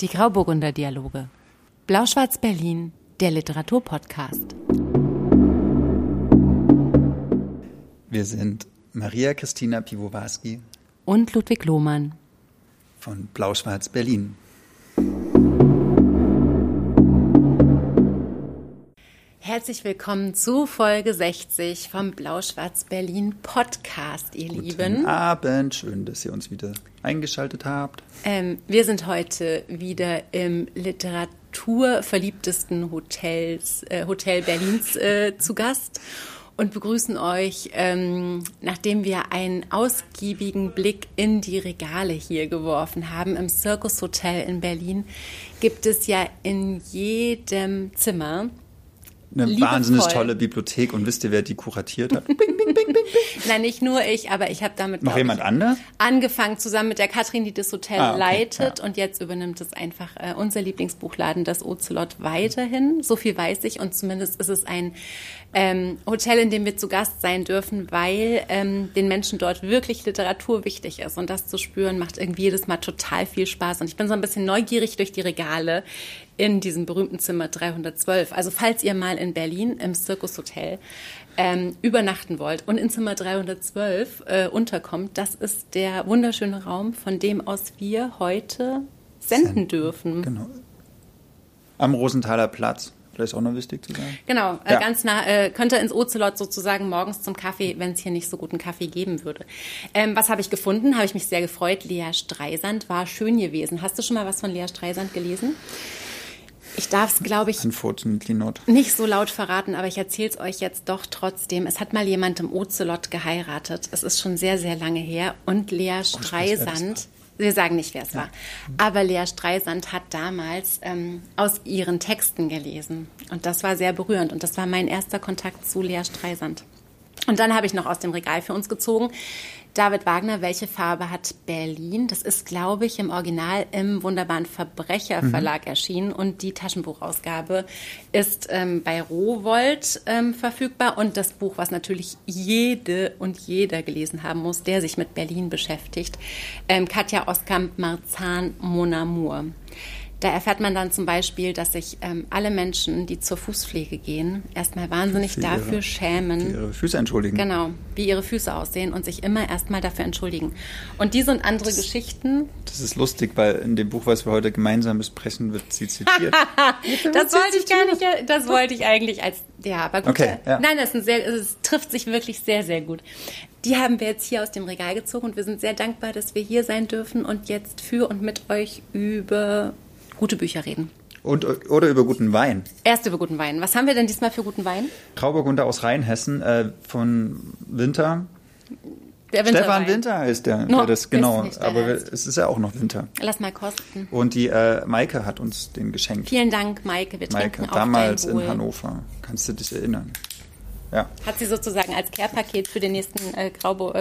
Die Grauburgunder Dialoge. Blau-Schwarz Berlin, der Literaturpodcast. Wir sind Maria Christina Piwowarski Und Ludwig Lohmann. von Blau-Schwarz Berlin. Herzlich willkommen zu Folge 60 vom Blau-Schwarz Berlin Podcast, ihr Guten Lieben. Abend, schön, dass ihr uns wieder eingeschaltet habt. Ähm, wir sind heute wieder im literaturverliebtesten Hotels, äh, Hotel Berlins äh, zu Gast und begrüßen euch, ähm, nachdem wir einen ausgiebigen Blick in die Regale hier geworfen haben. Im Circus Hotel in Berlin gibt es ja in jedem Zimmer Eine Liebevoll. wahnsinnig tolle Bibliothek und wisst ihr, wer die kuratiert hat? Nein, nicht nur ich, aber ich habe damit Noch jemand anders? angefangen, zusammen mit der Katrin, die das Hotel Ah, okay, leitet. ja. Und jetzt übernimmt es einfach äh, unser Lieblingsbuchladen, das Ocelot, weiterhin. So viel weiß ich. Und zumindest ist es ein ähm, Hotel, in dem wir zu Gast sein dürfen, weil ähm, den Menschen dort wirklich Literatur wichtig ist. Und das zu spüren, macht irgendwie jedes Mal total viel Spaß. Und ich bin so ein bisschen neugierig durch die Regale in diesem berühmten Zimmer 312. Also falls ihr mal in Berlin im Circus Hotel ähm, übernachten wollt und in Zimmer 312 äh, unterkommt, das ist der wunderschöne Raum, von dem aus wir heute senden dürfen. Genau. Am Rosenthaler Platz. Vielleicht auch noch wichtig zu sagen. Genau, äh, Ja. ganz nah, äh, könnte ins Ocelot sozusagen morgens zum Kaffee, wenn es hier nicht so guten Kaffee geben würde. Ähm, was habe ich gefunden? Habe ich mich sehr gefreut. Lea Streisand war schön gewesen. Hast du schon mal was von Lea Streisand gelesen? Ich darf es, glaube ich, nicht so laut verraten, aber ich erzähle es euch jetzt doch trotzdem. Es hat mal jemand im Ocelot geheiratet. Es ist schon sehr, sehr lange her. Und Lea das Streisand, wir sagen nicht, wer es war, aber Lea Streisand hat damals ähm, aus ihren Texten gelesen. Und das war sehr berührend. Und das war mein erster Kontakt zu Lea Streisand. Und dann habe ich noch aus dem Regal für uns gezogen. David Wagner, welche Farbe hat Berlin? Das ist, glaube ich, im Original im wunderbaren Verbrecherverlag erschienen und die Taschenbuchausgabe ist ähm, bei Rowold ähm, verfügbar und das Buch, was natürlich jede und jeder gelesen haben muss, der sich mit Berlin beschäftigt, ähm, Katja Oskamp Marzahn Mon Amour. Da erfährt man dann zum Beispiel, dass sich ähm, alle Menschen, die zur Fußpflege gehen, erstmal wahnsinnig Für dafür ihre- schämen. Ihre Füße entschuldigen. Genau, wie ihre Füße aussehen und sich immer erstmal dafür entschuldigen. Und diese und andere Geschichten, Das ist lustig, weil in dem Buch, was wir heute gemeinsam besprechen, wird sie zitiert. das wollte ich gar nicht, das wollte ich eigentlich als, ja, aber gut. Okay, ja. Nein, das sehr, es trifft sich wirklich sehr, sehr gut. Die haben wir jetzt hier aus dem Regal gezogen und wir sind sehr dankbar, dass wir hier sein dürfen und jetzt für und mit euch über gute Bücher reden. Und, oder über guten Wein. Erst über guten Wein. Was haben wir denn diesmal für guten Wein? Grauburgunder aus Rheinhessen äh, von Winter. Der Stefan Winter heißt der. No, der das, ist genau, nicht der aber heißt. es ist ja auch noch Winter. Lass mal kosten. Und die äh, Maike hat uns den geschenkt. Vielen Dank, Maike. Wir Maike, trinken auf damals in Hannover. Kannst du dich erinnern? Ja. Hat sie sozusagen als Care-Paket für den nächsten äh, äh,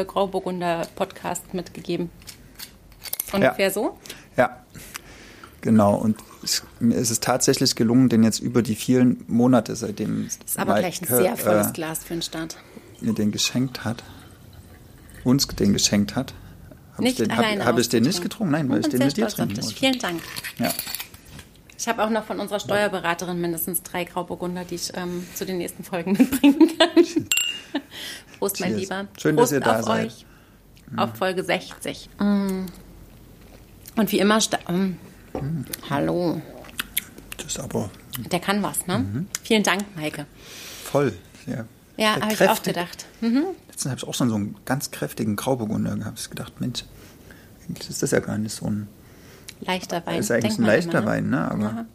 Grauburgunder Podcast mitgegeben. Ungefähr so? Ja. Genau. Und es, mir ist es tatsächlich gelungen, den jetzt über die vielen Monate, seitdem Ist aber gleich ein sehr volles Glas für den Start. äh, mir den geschenkt hat, uns den geschenkt hat. Habe ich den, hab, hab ich den nicht getrunken? Nein, weil Ich den mit dir trinken wollte. Vielen Dank. Ja. Ich habe auch noch von unserer Steuerberaterin mindestens drei Grauburgunder, die ich ähm, zu den nächsten Folgen mitbringen kann. Prost, mein Cheers. Lieber. Schön, dass Prost ihr da auf seid. euch. Auf Folge 60. Mm. Und wie immer, mm. hallo. Das ist aber Der kann was, ne? Mhm. Vielen Dank, Maike. voll. Ja, sehr habe ich auch gedacht. Mhm. Letztens habe ich auch schon so einen ganz kräftigen Grauburgunder gehabt. Ich gedacht, Mensch, eigentlich ist das ja gar nicht so ein. Leichter Wein. ist eigentlich ein leichter immer, Wein, ne? Aber,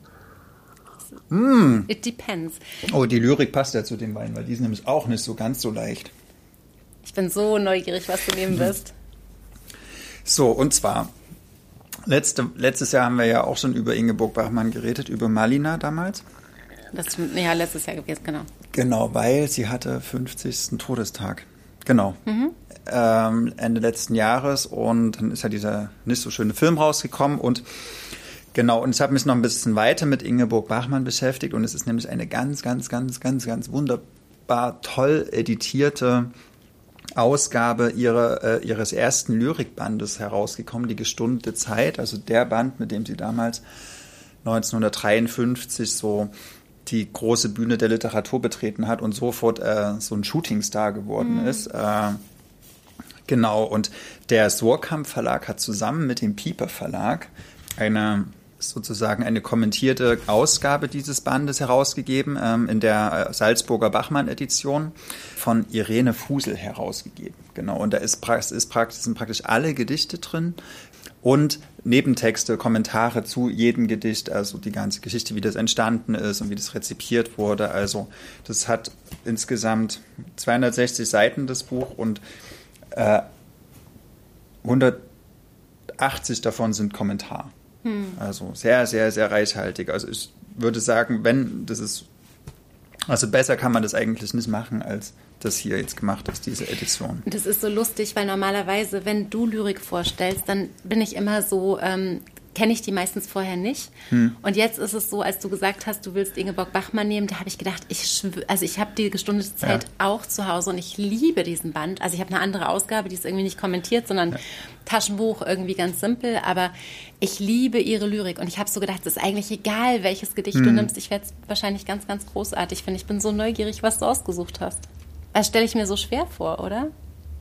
Ja. It depends. Oh, die Lyrik passt ja zu dem Wein, weil die ist nämlich auch nicht so ganz so leicht. Ich bin so neugierig, was du Mhm. nehmen wirst. So, und zwar, letzte, letztes Jahr haben wir ja auch schon über Ingeborg Bachmann geredet, über Malina damals. Das ist ja letztes Jahr gewesen, genau. Genau, weil sie hatte 50. Todestag. Genau. Mhm. Ähm, Ende letzten Jahres und dann ist ja dieser nicht so schöne Film rausgekommen und genau, und ich habe mich noch ein bisschen weiter mit Ingeborg Bachmann beschäftigt und es ist nämlich eine ganz, ganz, ganz, ganz, ganz wunderbar toll editierte Ausgabe ihre, äh, ihres ersten Lyrikbandes herausgekommen, die gestundete Zeit, also der Band, mit dem sie damals 1953 so die große Bühne der Literatur betreten hat und sofort äh, so ein Shootingstar geworden mhm. ist. Äh, genau, und der Surkamp Verlag hat zusammen mit dem Pieper Verlag eine sozusagen eine kommentierte Ausgabe dieses Bandes herausgegeben, ähm, in der äh, Salzburger Bachmann-Edition von Irene Fusel herausgegeben. Genau, und da ist, ist praktisch, sind praktisch alle Gedichte drin und Nebentexte, Kommentare zu jedem Gedicht, also die ganze Geschichte, wie das entstanden ist und wie das rezipiert wurde. Also das hat insgesamt 260 Seiten, das Buch, und äh, 180 davon sind Kommentare. Hm. Also sehr, sehr, sehr reichhaltig. Also ich würde sagen, wenn das ist, also besser kann man das eigentlich nicht machen, als das hier jetzt gemacht ist, diese Edition. Das ist so lustig, weil normalerweise, wenn du Lyrik vorstellst, dann bin ich immer so, ähm, kenne ich die meistens vorher nicht. Hm. Und jetzt ist es so, als du gesagt hast, du willst Ingeborg Bachmann nehmen, da habe ich gedacht, ich also ich habe die gestundete Zeit ja. auch zu Hause und ich liebe diesen Band. Also ich habe eine andere Ausgabe, die ist irgendwie nicht kommentiert, sondern ja. Taschenbuch, irgendwie ganz simpel. Aber ich liebe ihre Lyrik und ich habe so gedacht, es ist eigentlich egal, welches Gedicht hm. du nimmst. Ich werde es wahrscheinlich ganz, ganz großartig finden. Ich bin so neugierig, was du ausgesucht hast. Das stelle ich mir so schwer vor, oder?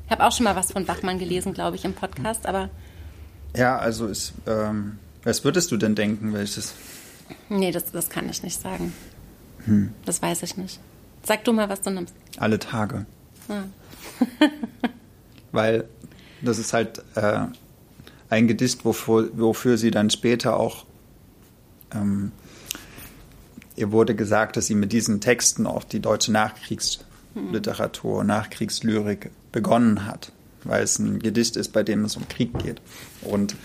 Ich habe auch schon mal was von Bachmann gelesen, glaube ich, im Podcast, aber. Ja, also ist. Ähm was würdest du denn denken, welches? Nee, das, das kann ich nicht sagen. Hm. Das weiß ich nicht. Sag du mal, was du nimmst. Alle Tage. Ah. Weil das ist halt äh, ein Gedicht, wofür, wofür sie dann später auch. Ähm, ihr wurde gesagt, dass sie mit diesen Texten auch die deutsche Nachkriegsliteratur, hm. Nachkriegslyrik begonnen hat, weil es ein Gedicht ist, bei dem es um Krieg geht. Und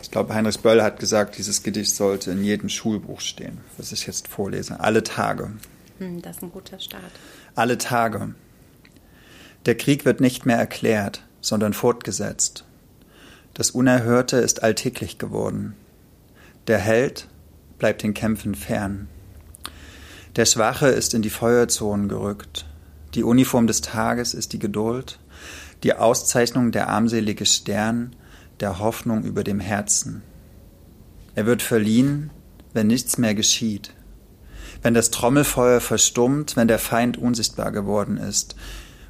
ich glaube, Heinrich Böll hat gesagt, dieses Gedicht sollte in jedem Schulbuch stehen, was ich jetzt vorlese. Alle Tage. Hm, das ist ein guter Start. Alle Tage. Der Krieg wird nicht mehr erklärt, sondern fortgesetzt. Das Unerhörte ist alltäglich geworden. Der Held bleibt den Kämpfen fern. Der Schwache ist in die Feuerzonen gerückt. Die Uniform des Tages ist die Geduld. Die Auszeichnung der armselige Stern der Hoffnung über dem Herzen. Er wird verliehen, wenn nichts mehr geschieht, wenn das Trommelfeuer verstummt, wenn der Feind unsichtbar geworden ist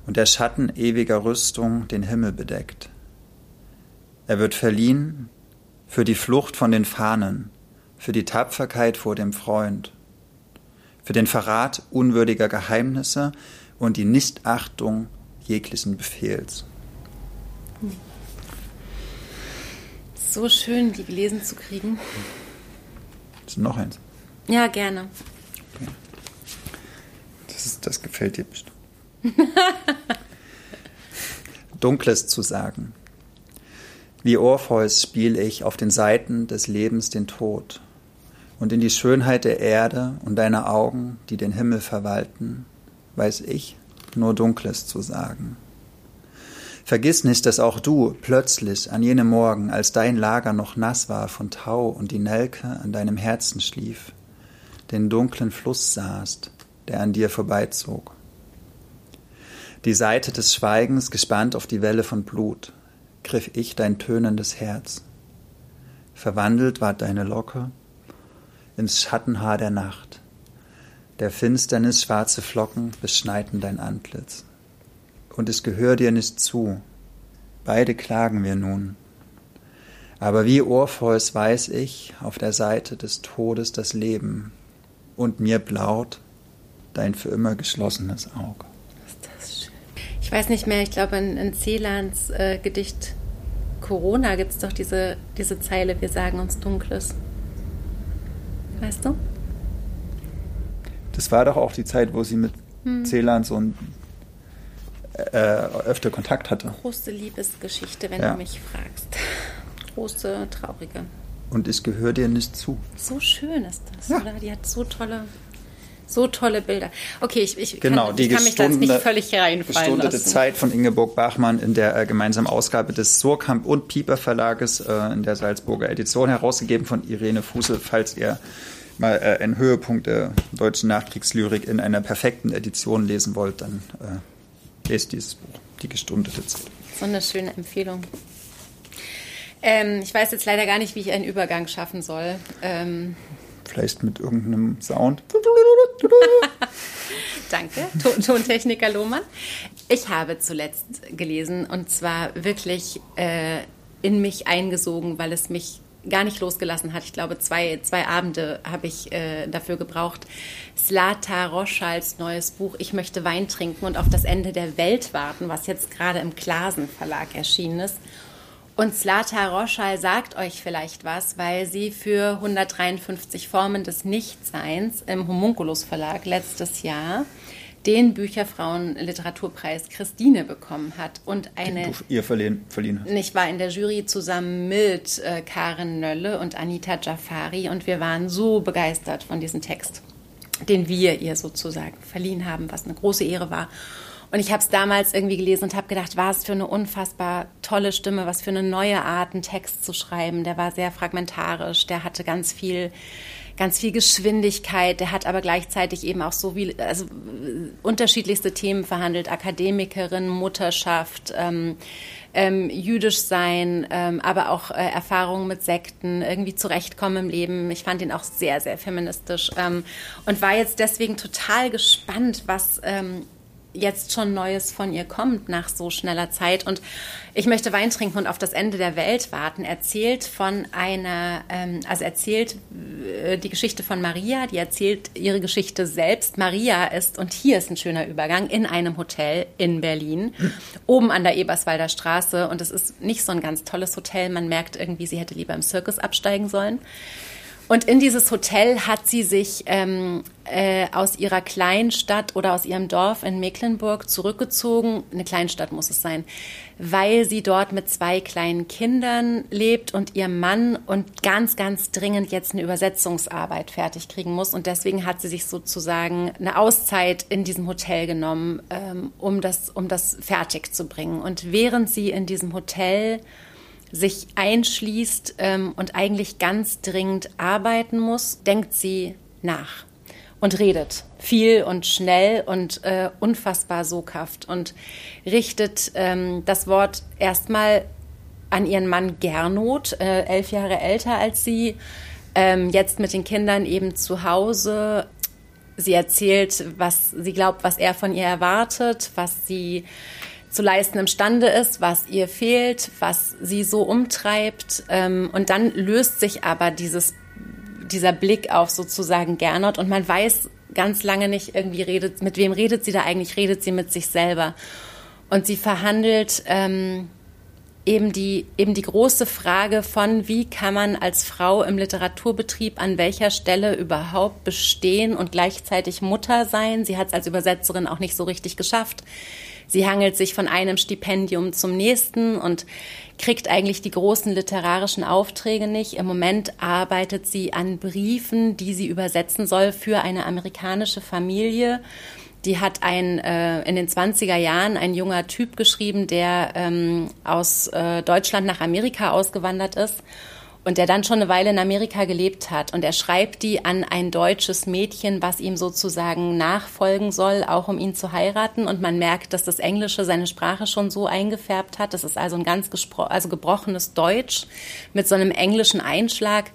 und der Schatten ewiger Rüstung den Himmel bedeckt. Er wird verliehen für die Flucht von den Fahnen, für die Tapferkeit vor dem Freund, für den Verrat unwürdiger Geheimnisse und die Nichtachtung jeglichen Befehls. So schön, die gelesen zu kriegen. Ist noch eins? Ja, gerne. Okay. Das, ist, das gefällt dir bestimmt. Dunkles zu sagen. Wie Orpheus spiele ich auf den Seiten des Lebens den Tod. Und in die Schönheit der Erde und deiner Augen, die den Himmel verwalten, weiß ich nur Dunkles zu sagen. Vergiss nicht, dass auch du plötzlich an jenem Morgen, als dein Lager noch nass war von Tau und die Nelke an deinem Herzen schlief, den dunklen Fluss sahst, der an dir vorbeizog. Die Seite des Schweigens gespannt auf die Welle von Blut, griff ich dein tönendes Herz. Verwandelt ward deine Locke ins Schattenhaar der Nacht. Der Finsternis schwarze Flocken beschneiten dein Antlitz und es gehört dir nicht zu. Beide klagen wir nun. Aber wie Orpheus weiß ich auf der Seite des Todes das Leben und mir blaut dein für immer geschlossenes Auge. Ist das schön. Ich weiß nicht mehr, ich glaube in, in Celans äh, Gedicht Corona gibt es doch diese, diese Zeile, wir sagen uns Dunkles. Weißt du? Das war doch auch die Zeit, wo sie mit hm. Celan so ein äh, öfter Kontakt hatte. Große Liebesgeschichte, wenn ja. du mich fragst. Große, traurige. Und ich gehöre dir nicht zu. So schön ist das, ja. oder? Die hat so tolle, so tolle Bilder. Okay, ich, ich, genau, kann, ich kann mich da jetzt nicht völlig reinfallen lassen. Zeit von Ingeborg Bachmann in der äh, gemeinsamen Ausgabe des Surkamp und Pieper Verlages äh, in der Salzburger Edition herausgegeben von Irene Fuße, falls ihr mal äh, einen Höhepunkt der deutschen Nachkriegslyrik in einer perfekten Edition lesen wollt, dann äh, lest dieses Buch. Die richtige Stunde dazu. So eine schöne Empfehlung. Ähm, ich weiß jetzt leider gar nicht, wie ich einen Übergang schaffen soll. Ähm, Vielleicht mit irgendeinem Sound. Danke, Tontechniker Lohmann. Ich habe zuletzt gelesen und zwar wirklich äh, in mich eingesogen, weil es mich gar nicht losgelassen hat. Ich glaube, zwei, zwei Abende habe ich äh, dafür gebraucht. Slata Roschals neues Buch Ich möchte Wein trinken und auf das Ende der Welt warten, was jetzt gerade im Klasen Verlag erschienen ist. Und Slata Roschal sagt euch vielleicht was, weil sie für 153 Formen des Nichtseins im Homunculus Verlag letztes Jahr den Bücherfrauen-Literaturpreis Christine bekommen hat und eine. Ihr verliehen, verliehen hast. Ich war in der Jury zusammen mit äh, Karen Nölle und Anita Jafari und wir waren so begeistert von diesem Text, den wir ihr sozusagen verliehen haben, was eine große Ehre war. Und ich habe es damals irgendwie gelesen und habe gedacht, was für eine unfassbar tolle Stimme, was für eine neue Art, einen Text zu schreiben. Der war sehr fragmentarisch, der hatte ganz viel ganz viel Geschwindigkeit. Der hat aber gleichzeitig eben auch so wie also unterschiedlichste Themen verhandelt: Akademikerin, Mutterschaft. Ähm, ähm, jüdisch sein, ähm, aber auch äh, Erfahrungen mit Sekten, irgendwie zurechtkommen im Leben. Ich fand ihn auch sehr, sehr feministisch ähm, und war jetzt deswegen total gespannt, was, ähm, jetzt schon Neues von ihr kommt nach so schneller Zeit. Und ich möchte Wein trinken und auf das Ende der Welt warten. Erzählt von einer, ähm, also erzählt äh, die Geschichte von Maria, die erzählt ihre Geschichte selbst. Maria ist, und hier ist ein schöner Übergang, in einem Hotel in Berlin, oben an der Eberswalder Straße. Und es ist nicht so ein ganz tolles Hotel. Man merkt irgendwie, sie hätte lieber im Zirkus absteigen sollen. Und in dieses Hotel hat sie sich ähm, äh, aus ihrer Kleinstadt oder aus ihrem Dorf in Mecklenburg zurückgezogen. Eine Kleinstadt muss es sein, weil sie dort mit zwei kleinen Kindern lebt und ihr Mann und ganz, ganz dringend jetzt eine Übersetzungsarbeit fertig kriegen muss. Und deswegen hat sie sich sozusagen eine Auszeit in diesem Hotel genommen, ähm, um, das, um das fertig zu bringen. Und während sie in diesem Hotel sich einschließt ähm, und eigentlich ganz dringend arbeiten muss, denkt sie nach und redet viel und schnell und äh, unfassbar soghaft und richtet ähm, das Wort erstmal an ihren Mann Gernot, äh, elf Jahre älter als sie, ähm, jetzt mit den Kindern eben zu Hause. Sie erzählt, was sie glaubt, was er von ihr erwartet, was sie zu leisten imstande ist, was ihr fehlt, was sie so umtreibt. Ähm, und dann löst sich aber dieses, dieser Blick auf sozusagen Gernot und man weiß ganz lange nicht irgendwie redet, mit wem redet sie da eigentlich, redet sie mit sich selber. Und sie verhandelt ähm, eben die, eben die große Frage von, wie kann man als Frau im Literaturbetrieb an welcher Stelle überhaupt bestehen und gleichzeitig Mutter sein. Sie hat es als Übersetzerin auch nicht so richtig geschafft. Sie hangelt sich von einem Stipendium zum nächsten und kriegt eigentlich die großen literarischen Aufträge nicht. Im Moment arbeitet sie an Briefen, die sie übersetzen soll für eine amerikanische Familie. Die hat ein, äh, in den 20er Jahren ein junger Typ geschrieben, der ähm, aus äh, Deutschland nach Amerika ausgewandert ist und der dann schon eine Weile in Amerika gelebt hat. Und er schreibt die an ein deutsches Mädchen, was ihm sozusagen nachfolgen soll, auch um ihn zu heiraten. Und man merkt, dass das Englische seine Sprache schon so eingefärbt hat. Das ist also ein ganz also gebrochenes Deutsch mit so einem englischen Einschlag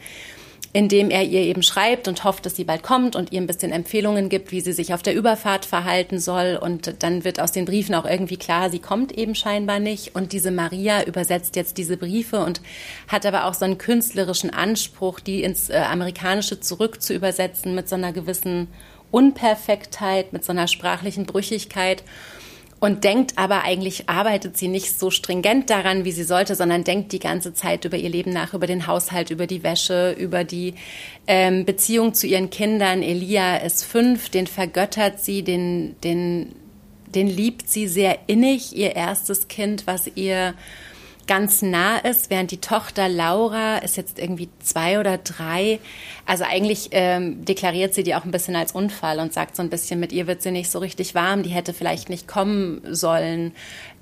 indem er ihr eben schreibt und hofft, dass sie bald kommt und ihr ein bisschen Empfehlungen gibt, wie sie sich auf der Überfahrt verhalten soll. Und dann wird aus den Briefen auch irgendwie klar, sie kommt eben scheinbar nicht. Und diese Maria übersetzt jetzt diese Briefe und hat aber auch so einen künstlerischen Anspruch, die ins äh, Amerikanische zurück zu übersetzen mit so einer gewissen Unperfektheit, mit so einer sprachlichen Brüchigkeit und denkt aber eigentlich, arbeitet sie nicht so stringent daran, wie sie sollte, sondern denkt die ganze Zeit über ihr Leben nach, über den Haushalt, über die Wäsche, über die ähm, Beziehung zu ihren Kindern. Elia ist fünf, den vergöttert sie, den, den, den liebt sie sehr innig, ihr erstes Kind, was ihr ganz nah ist, während die Tochter Laura ist jetzt irgendwie zwei oder drei. Also eigentlich ähm, deklariert sie die auch ein bisschen als Unfall und sagt so ein bisschen, mit ihr wird sie nicht so richtig warm, die hätte vielleicht nicht kommen sollen.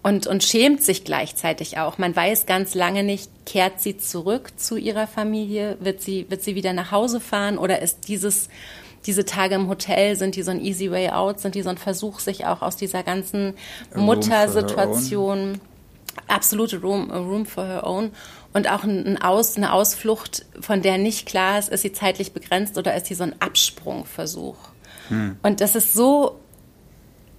Und, und schämt sich gleichzeitig auch. Man weiß ganz lange nicht, kehrt sie zurück zu ihrer Familie, wird sie, wird sie wieder nach Hause fahren? Oder ist dieses diese Tage im Hotel, sind die so ein easy way out, sind die so ein Versuch, sich auch aus dieser ganzen Muttersituation absolute Room, Room for her own und auch ein Aus, eine Ausflucht, von der nicht klar ist, ist sie zeitlich begrenzt oder ist sie so ein Absprungversuch. Hm. Und das ist so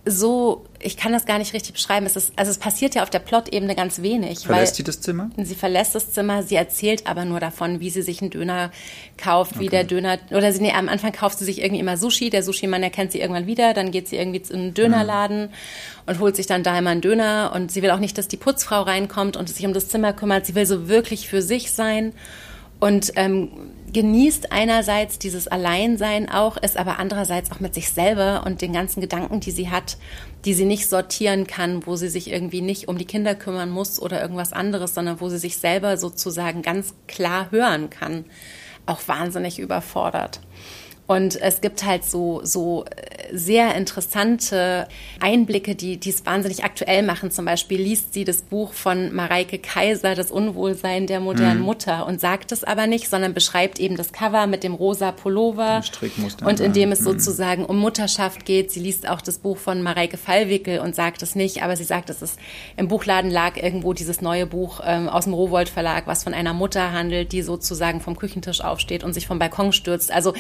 so, ich kann das gar nicht richtig beschreiben. Es ist, also es passiert ja auf der Plot-Ebene ganz wenig. Verlässt sie das Zimmer? Sie verlässt das Zimmer, sie erzählt aber nur davon, wie sie sich einen Döner kauft, wie okay. der Döner, oder sie, nee, am Anfang kauft sie sich irgendwie immer Sushi, der Sushi-Mann erkennt sie irgendwann wieder, dann geht sie irgendwie in einen Dönerladen mhm. und holt sich dann da immer einen Döner und sie will auch nicht, dass die Putzfrau reinkommt und sich um das Zimmer kümmert. Sie will so wirklich für sich sein und ähm, genießt einerseits dieses Alleinsein auch, ist aber andererseits auch mit sich selber und den ganzen Gedanken, die sie hat, die sie nicht sortieren kann, wo sie sich irgendwie nicht um die Kinder kümmern muss oder irgendwas anderes, sondern wo sie sich selber sozusagen ganz klar hören kann, auch wahnsinnig überfordert. Und es gibt halt so, so äh, sehr interessante Einblicke, die, die es wahnsinnig aktuell machen. Zum Beispiel liest sie das Buch von Mareike Kaiser, Das Unwohlsein der modernen mhm. Mutter, und sagt es aber nicht, sondern beschreibt eben das Cover mit dem rosa Pullover. Und in dem es mhm. sozusagen um Mutterschaft geht. Sie liest auch das Buch von Mareike Fallwickel und sagt es nicht, aber sie sagt, dass es im Buchladen lag irgendwo dieses neue Buch ähm, aus dem Rowold Verlag, was von einer Mutter handelt, die sozusagen vom Küchentisch aufsteht und sich vom Balkon stürzt. Also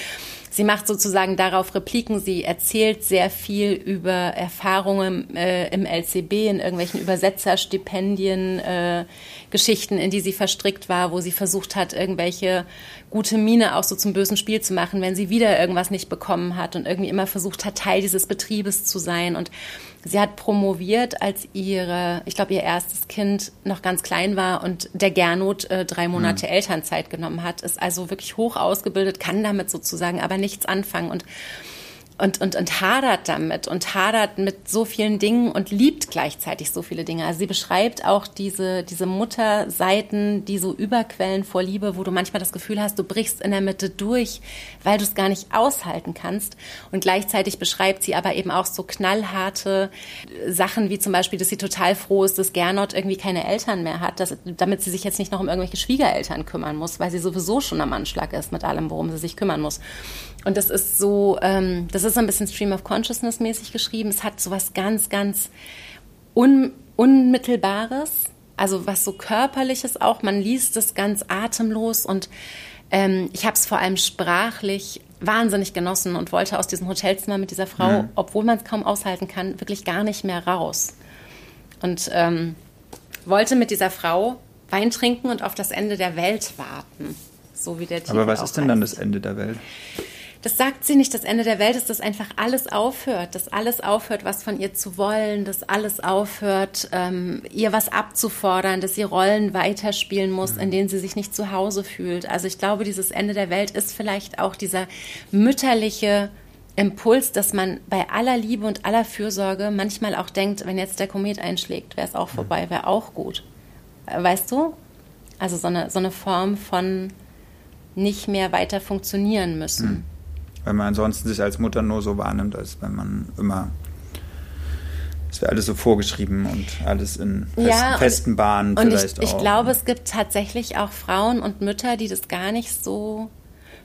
Sie macht sozusagen darauf Repliken. Sie erzählt sehr viel über Erfahrungen äh, im LCB, in irgendwelchen Übersetzerstipendien, äh, Geschichten, in die sie verstrickt war, wo sie versucht hat, irgendwelche gute Miene auch so zum bösen Spiel zu machen, wenn sie wieder irgendwas nicht bekommen hat und irgendwie immer versucht hat, Teil dieses Betriebes zu sein. Und sie hat promoviert, als ihre, ich glaube, ihr erstes Kind noch ganz klein war und der Gernot äh, drei Monate mhm. Elternzeit genommen hat, ist also wirklich hoch ausgebildet, kann damit sozusagen aber nichts anfangen und und, und, und hadert damit und hadert mit so vielen Dingen und liebt gleichzeitig so viele Dinge. Also sie beschreibt auch diese, diese Mutterseiten, die so überquellen vor Liebe, wo du manchmal das Gefühl hast, du brichst in der Mitte durch, weil du es gar nicht aushalten kannst. Und gleichzeitig beschreibt sie aber eben auch so knallharte Sachen, wie zum Beispiel, dass sie total froh ist, dass Gernot irgendwie keine Eltern mehr hat, dass, damit sie sich jetzt nicht noch um irgendwelche Schwiegereltern kümmern muss, weil sie sowieso schon am Anschlag ist mit allem, worum sie sich kümmern muss. Und das ist so, ähm, das ist so ein bisschen Stream of Consciousness mäßig geschrieben. Es hat so was ganz, ganz un, Unmittelbares, also was so Körperliches auch. Man liest es ganz atemlos und ähm, ich habe es vor allem sprachlich wahnsinnig genossen und wollte aus diesem Hotelzimmer mit dieser Frau, mhm. obwohl man es kaum aushalten kann, wirklich gar nicht mehr raus. Und ähm, wollte mit dieser Frau Wein trinken und auf das Ende der Welt warten. So wie der Titel Aber was ist denn heißt. dann das Ende der Welt? Das sagt sie nicht, das Ende der Welt ist, dass einfach alles aufhört, dass alles aufhört, was von ihr zu wollen, dass alles aufhört, ähm, ihr was abzufordern, dass sie Rollen weiterspielen muss, in denen sie sich nicht zu Hause fühlt. Also ich glaube, dieses Ende der Welt ist vielleicht auch dieser mütterliche Impuls, dass man bei aller Liebe und aller Fürsorge manchmal auch denkt, wenn jetzt der Komet einschlägt, wäre es auch vorbei, wäre auch gut. Weißt du? Also so eine, so eine Form von nicht mehr weiter funktionieren müssen. Weil man ansonsten sich als Mutter nur so wahrnimmt, als wenn man immer es wäre alles so vorgeschrieben und alles in festen, ja, festen Bahnen und vielleicht ich, ich auch. Ich glaube, es gibt tatsächlich auch Frauen und Mütter, die das gar nicht so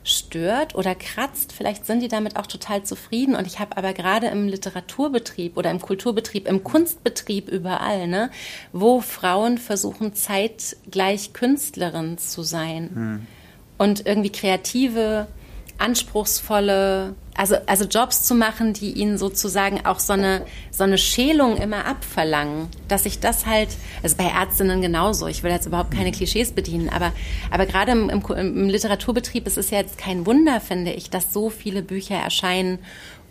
stört oder kratzt. Vielleicht sind die damit auch total zufrieden. Und ich habe aber gerade im Literaturbetrieb oder im Kulturbetrieb, im Kunstbetrieb überall, ne, wo Frauen versuchen, zeitgleich Künstlerin zu sein hm. und irgendwie kreative anspruchsvolle, also, also Jobs zu machen, die ihnen sozusagen auch so eine, so eine Schälung immer abverlangen, dass ich das halt, also bei Ärztinnen genauso, ich will jetzt überhaupt keine Klischees bedienen, aber, aber gerade im, im, im Literaturbetrieb ist es ja jetzt kein Wunder, finde ich, dass so viele Bücher erscheinen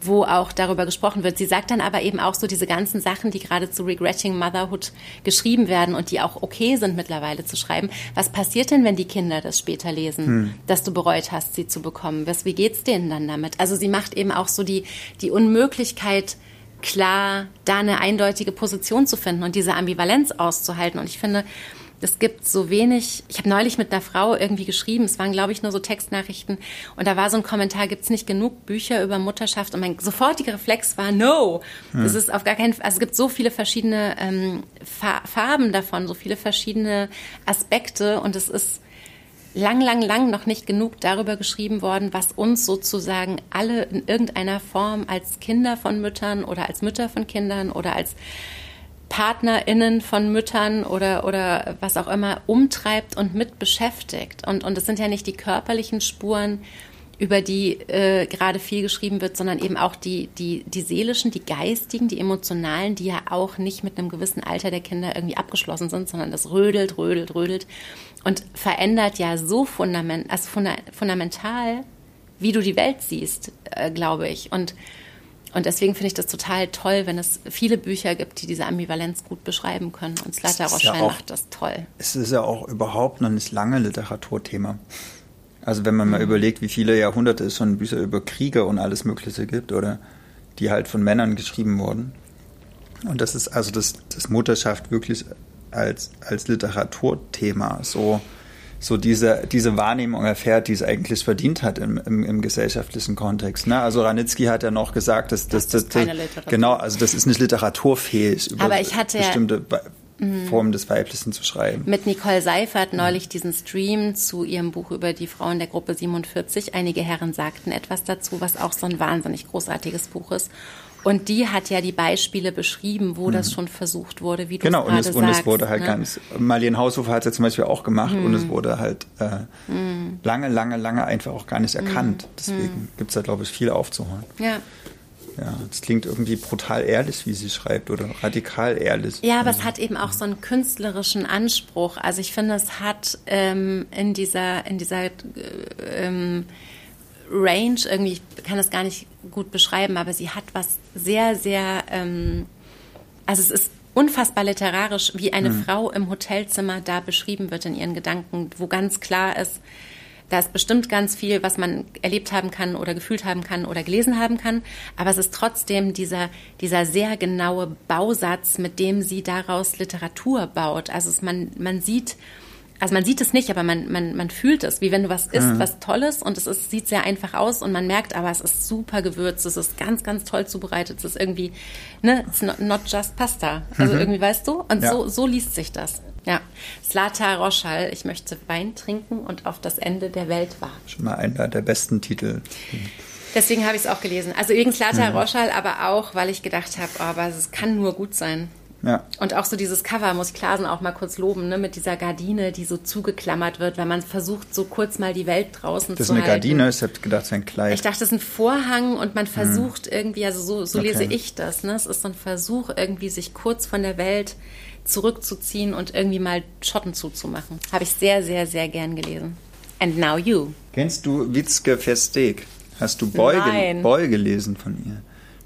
wo auch darüber gesprochen wird. Sie sagt dann aber eben auch so diese ganzen Sachen, die gerade zu Regretting Motherhood geschrieben werden und die auch okay sind mittlerweile zu schreiben. Was passiert denn, wenn die Kinder das später lesen, hm. dass du bereut hast, sie zu bekommen? Was, wie geht's denen dann damit? Also sie macht eben auch so die, die Unmöglichkeit, klar da eine eindeutige Position zu finden und diese Ambivalenz auszuhalten. Und ich finde, es gibt so wenig. Ich habe neulich mit einer Frau irgendwie geschrieben, es waren, glaube ich, nur so Textnachrichten. Und da war so ein Kommentar, gibt es nicht genug Bücher über Mutterschaft? Und mein sofortiger Reflex war, no. Hm. Das ist auf gar keinen. Also es gibt so viele verschiedene ähm, Farben davon, so viele verschiedene Aspekte. Und es ist lang, lang, lang noch nicht genug darüber geschrieben worden, was uns sozusagen alle in irgendeiner Form als Kinder von Müttern oder als Mütter von Kindern oder als PartnerInnen von Müttern oder, oder was auch immer umtreibt und mit beschäftigt. Und, und es sind ja nicht die körperlichen Spuren, über die äh, gerade viel geschrieben wird, sondern eben auch die, die, die seelischen, die geistigen, die emotionalen, die ja auch nicht mit einem gewissen Alter der Kinder irgendwie abgeschlossen sind, sondern das rödelt, rödelt, rödelt und verändert ja so fundament, also funda fundamental, wie du die Welt siehst, äh, glaube ich. Und, und deswegen finde ich das total toll, wenn es viele Bücher gibt, die diese Ambivalenz gut beschreiben können. Und Slater Roschel ja macht das toll. Es ist ja auch überhaupt noch nicht lange Literaturthema. Also wenn man mal mhm. überlegt, wie viele Jahrhunderte es schon Bücher über Kriege und alles Mögliche gibt oder die halt von Männern geschrieben wurden. Und das ist also das, das Mutterschaft wirklich als, als Literaturthema so, so diese, diese Wahrnehmung erfährt, die es eigentlich verdient hat im, im, im gesellschaftlichen Kontext. Ne? Also Ranitzky hat ja noch gesagt, dass das, das, das, das genau, also das ist nicht literaturfähig über Aber ich hatte bestimmte ja Form des Weiblichen zu schreiben. Mit Nicole Seifert neulich diesen Stream zu ihrem Buch über die Frauen der Gruppe 47. Einige Herren sagten etwas dazu, was auch so ein wahnsinnig großartiges Buch ist. Und die hat ja die Beispiele beschrieben, wo mhm. das schon versucht wurde, wie du genau, gerade sagst. Genau, und es wurde halt ne? ganz, Marlene Haushofer hat es ja zum Beispiel auch gemacht mhm. und es wurde halt äh, mhm. lange, lange, lange einfach auch gar nicht erkannt. Mhm. Deswegen mhm. gibt es da, glaube ich, viel aufzuholen. Ja. Ja, das klingt irgendwie brutal ehrlich, wie sie schreibt, oder radikal ehrlich. Ja, aber es hat eben auch so einen künstlerischen Anspruch. Also ich finde, es hat ähm, in dieser, in dieser äh, ähm, Range irgendwie, ich kann das gar nicht gut beschreiben, aber sie hat was sehr, sehr, ähm, also es ist unfassbar literarisch, wie eine mhm. Frau im Hotelzimmer da beschrieben wird in ihren Gedanken, wo ganz klar ist, da ist bestimmt ganz viel, was man erlebt haben kann oder gefühlt haben kann oder gelesen haben kann. Aber es ist trotzdem dieser, dieser sehr genaue Bausatz, mit dem sie daraus Literatur baut. Also man, man sieht, also man sieht es nicht, aber man, man, man fühlt es, wie wenn du was isst, mhm. was Tolles und es ist, sieht sehr einfach aus und man merkt aber, es ist super gewürzt, es ist ganz, ganz toll zubereitet, es ist irgendwie, ne, it's not, not just Pasta. Also mhm. irgendwie, weißt du? Und ja. so, so liest sich das. Ja, Slata Roschal, ich möchte Wein trinken und auf das Ende der Welt warten. Schon mal einer der besten Titel. Deswegen habe ich es auch gelesen. Also wegen Slata mhm. Roschal, aber auch, weil ich gedacht habe, oh, aber es kann nur gut sein. Ja. Und auch so dieses Cover muss ich Klasen auch mal kurz loben, ne, mit dieser Gardine, die so zugeklammert wird, weil man versucht, so kurz mal die Welt draußen das zu halten. Das ist eine Gardine, ich habe gedacht, es ist ein Kleid. Ich dachte, das ist ein Vorhang und man versucht mhm. irgendwie, also so, so okay. lese ich das, ne? Es ist so ein Versuch, irgendwie sich kurz von der Welt zurückzuziehen und irgendwie mal Schotten zuzumachen. Habe ich sehr, sehr, sehr gern gelesen. And now you. Kennst du Witzke Versteeg? Hast du Boy, Nein. Boy gelesen von ihr?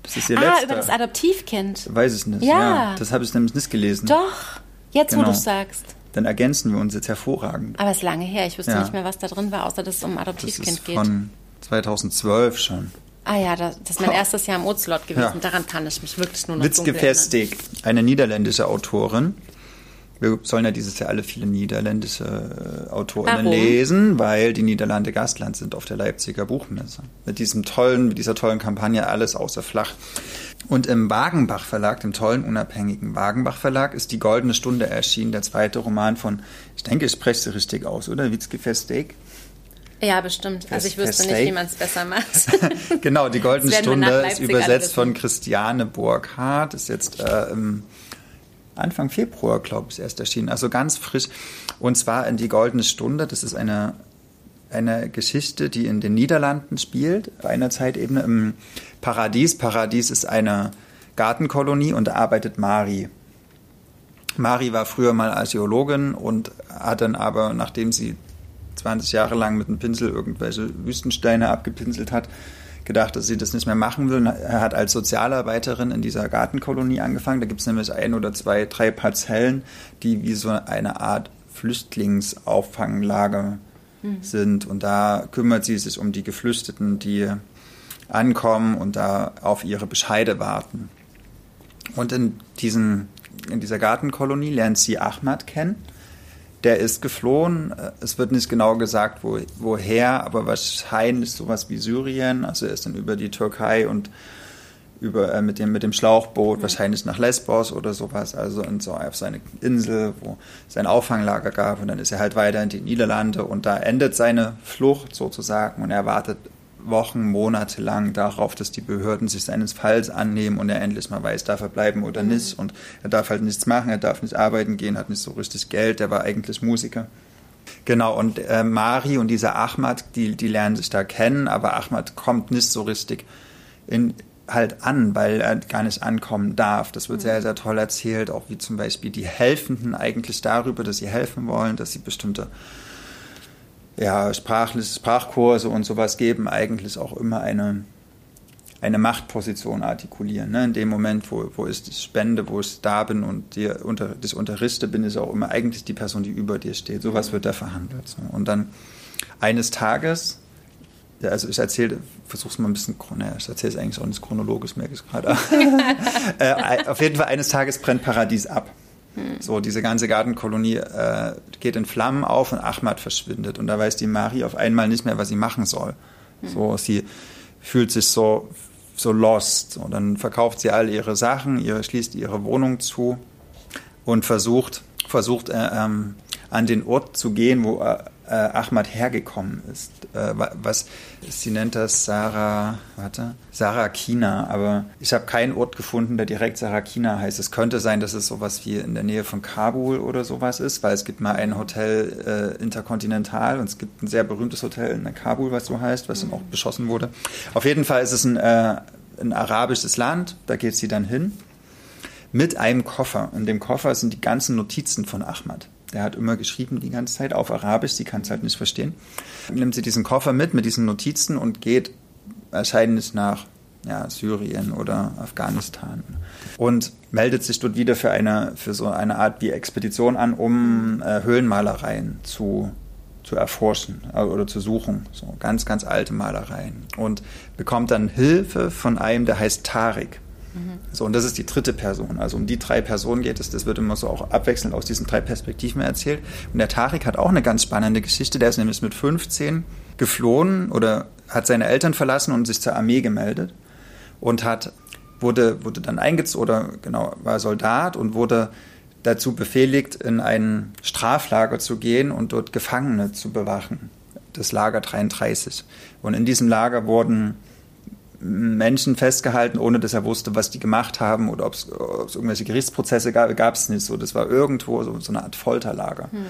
Das ist ihr ah, letzter. über das Adoptivkind. Weiß ich nicht. Ja. ja das habe ich nämlich nicht gelesen. Doch. Jetzt, genau. wo du sagst. Dann ergänzen wir uns jetzt hervorragend. Aber es ist lange her. Ich wüsste ja. nicht mehr, was da drin war, außer dass es um Adoptivkind das ist geht. Von 2012 schon. Ah ja, das, ist mein erstes Jahr im Ozelot gewesen. Ja. Daran kann ich mich wirklich nur noch Witzke Verstig, eine niederländische Autorin. Wir sollen ja dieses Jahr alle viele niederländische äh, Autorinnen Warum? lesen, weil die Niederlande Gastland sind auf der Leipziger Buchmesse. Mit diesem tollen, mit dieser tollen Kampagne alles außer flach. Und im Wagenbach Verlag, dem tollen unabhängigen Wagenbach Verlag, ist die Goldene Stunde erschienen, der zweite Roman von, ich denke, ich spreche sie richtig aus, oder? Witzke Verstig? Ja, bestimmt. Also ich wüsste nicht, wie man es besser macht. genau, die Goldene Stunde ist übersetzt von Christiane Burkhardt, ist jetzt äh, im Anfang Februar, glaube ich, erst erschienen. Also ganz frisch. Und zwar in die Goldene Stunde. Das ist eine, eine Geschichte, die in den Niederlanden spielt, einer Zeitebene im Paradies. Paradies ist eine Gartenkolonie und da arbeitet Mari. Mari war früher mal Archäologin und hat dann aber, nachdem sie 20 Jahre lang mit einem Pinsel irgendwelche Wüstensteine abgepinselt hat, gedacht, dass sie das nicht mehr machen will. Er hat als Sozialarbeiterin in dieser Gartenkolonie angefangen. Da gibt es nämlich ein oder zwei, drei Parzellen, die wie so eine Art Flüchtlingsauffanglage mhm. sind. Und da kümmert sie sich um die Geflüchteten, die ankommen und da auf ihre Bescheide warten. Und in, diesen, in dieser Gartenkolonie lernt sie Ahmad kennen der ist geflohen. Es wird nicht genau gesagt, wo, woher, aber wahrscheinlich sowas wie Syrien. Also er ist dann über die Türkei und über, äh, mit, dem, mit dem Schlauchboot, mhm. wahrscheinlich nach Lesbos oder sowas, also in so, auf seine Insel, wo es ein Auffanglager gab. Und dann ist er halt weiter in die Niederlande und da endet seine Flucht sozusagen und er wartet Wochen, Monate lang darauf, dass die Behörden sich seines Falls annehmen und er endlich mal weiß, darf er bleiben oder mhm. nicht. Und er darf halt nichts machen, er darf nicht arbeiten gehen, hat nicht so richtig Geld, der war eigentlich Musiker. Genau, und äh, Mari und dieser Ahmad, die, die lernen sich da kennen, aber Ahmad kommt nicht so richtig in, halt an, weil er gar nicht ankommen darf. Das wird mhm. sehr, sehr toll erzählt, auch wie zum Beispiel die Helfenden eigentlich darüber, dass sie helfen wollen, dass sie bestimmte ja, sprachliche Sprachkurse und sowas geben, eigentlich auch immer eine, eine Machtposition artikulieren. Ne? In dem Moment, wo, wo ich spende, wo ich da bin und dir unter, das unterrichte, bin ich auch immer eigentlich die Person, die über dir steht. Sowas wird da verhandelt. So. Und dann eines Tages ja, also ich erzähle, versuche es mal ein bisschen, naja, ich erzähle es eigentlich auch nicht chronologisch, merke ich gerade. äh, auf jeden Fall eines Tages brennt Paradies ab. Hm. So, diese ganze Gartenkolonie äh, geht in Flammen auf und Ahmad verschwindet. Und da weiß die Mari auf einmal nicht mehr, was sie machen soll. Hm. So, sie fühlt sich so, so lost. Und dann verkauft sie all ihre Sachen, ihre, schließt ihre Wohnung zu und versucht, versucht äh, ähm, an den Ort zu gehen, wo äh, Ahmad hergekommen ist. Äh, was sie nennt das Sarah, warte, Sarah Kina, aber ich habe keinen Ort gefunden, der direkt Sarah Kina heißt. Es könnte sein, dass es sowas wie in der Nähe von Kabul oder sowas ist, weil es gibt mal ein Hotel äh, Interkontinental und es gibt ein sehr berühmtes Hotel in Kabul, was so heißt, was mhm. dann auch beschossen wurde. Auf jeden Fall ist es ein, äh, ein arabisches Land, da geht sie dann hin mit einem Koffer. In dem Koffer sind die ganzen Notizen von Ahmad. Der hat immer geschrieben die ganze Zeit auf Arabisch, sie kann es halt nicht verstehen. Nimmt sie diesen Koffer mit, mit diesen Notizen und geht wahrscheinlich nach ja, Syrien oder Afghanistan und meldet sich dort wieder für eine für so eine Art wie Expedition an, um äh, Höhlenmalereien zu zu erforschen äh, oder zu suchen, so ganz ganz alte Malereien und bekommt dann Hilfe von einem, der heißt Tarik. So, und das ist die dritte Person. Also um die drei Personen geht es. Das wird immer so auch abwechselnd aus diesen drei Perspektiven erzählt. Und der Tarek hat auch eine ganz spannende Geschichte. Der ist nämlich mit 15 geflohen oder hat seine Eltern verlassen und sich zur Armee gemeldet und hat, wurde, wurde dann eingezogen oder genau, war Soldat und wurde dazu befehligt, in ein Straflager zu gehen und dort Gefangene zu bewachen. Das Lager 33. Und in diesem Lager wurden Menschen festgehalten, ohne dass er wusste, was die gemacht haben oder ob es irgendwelche Gerichtsprozesse gab, gab es nicht. So, das war irgendwo so, so eine Art Folterlager. Hm.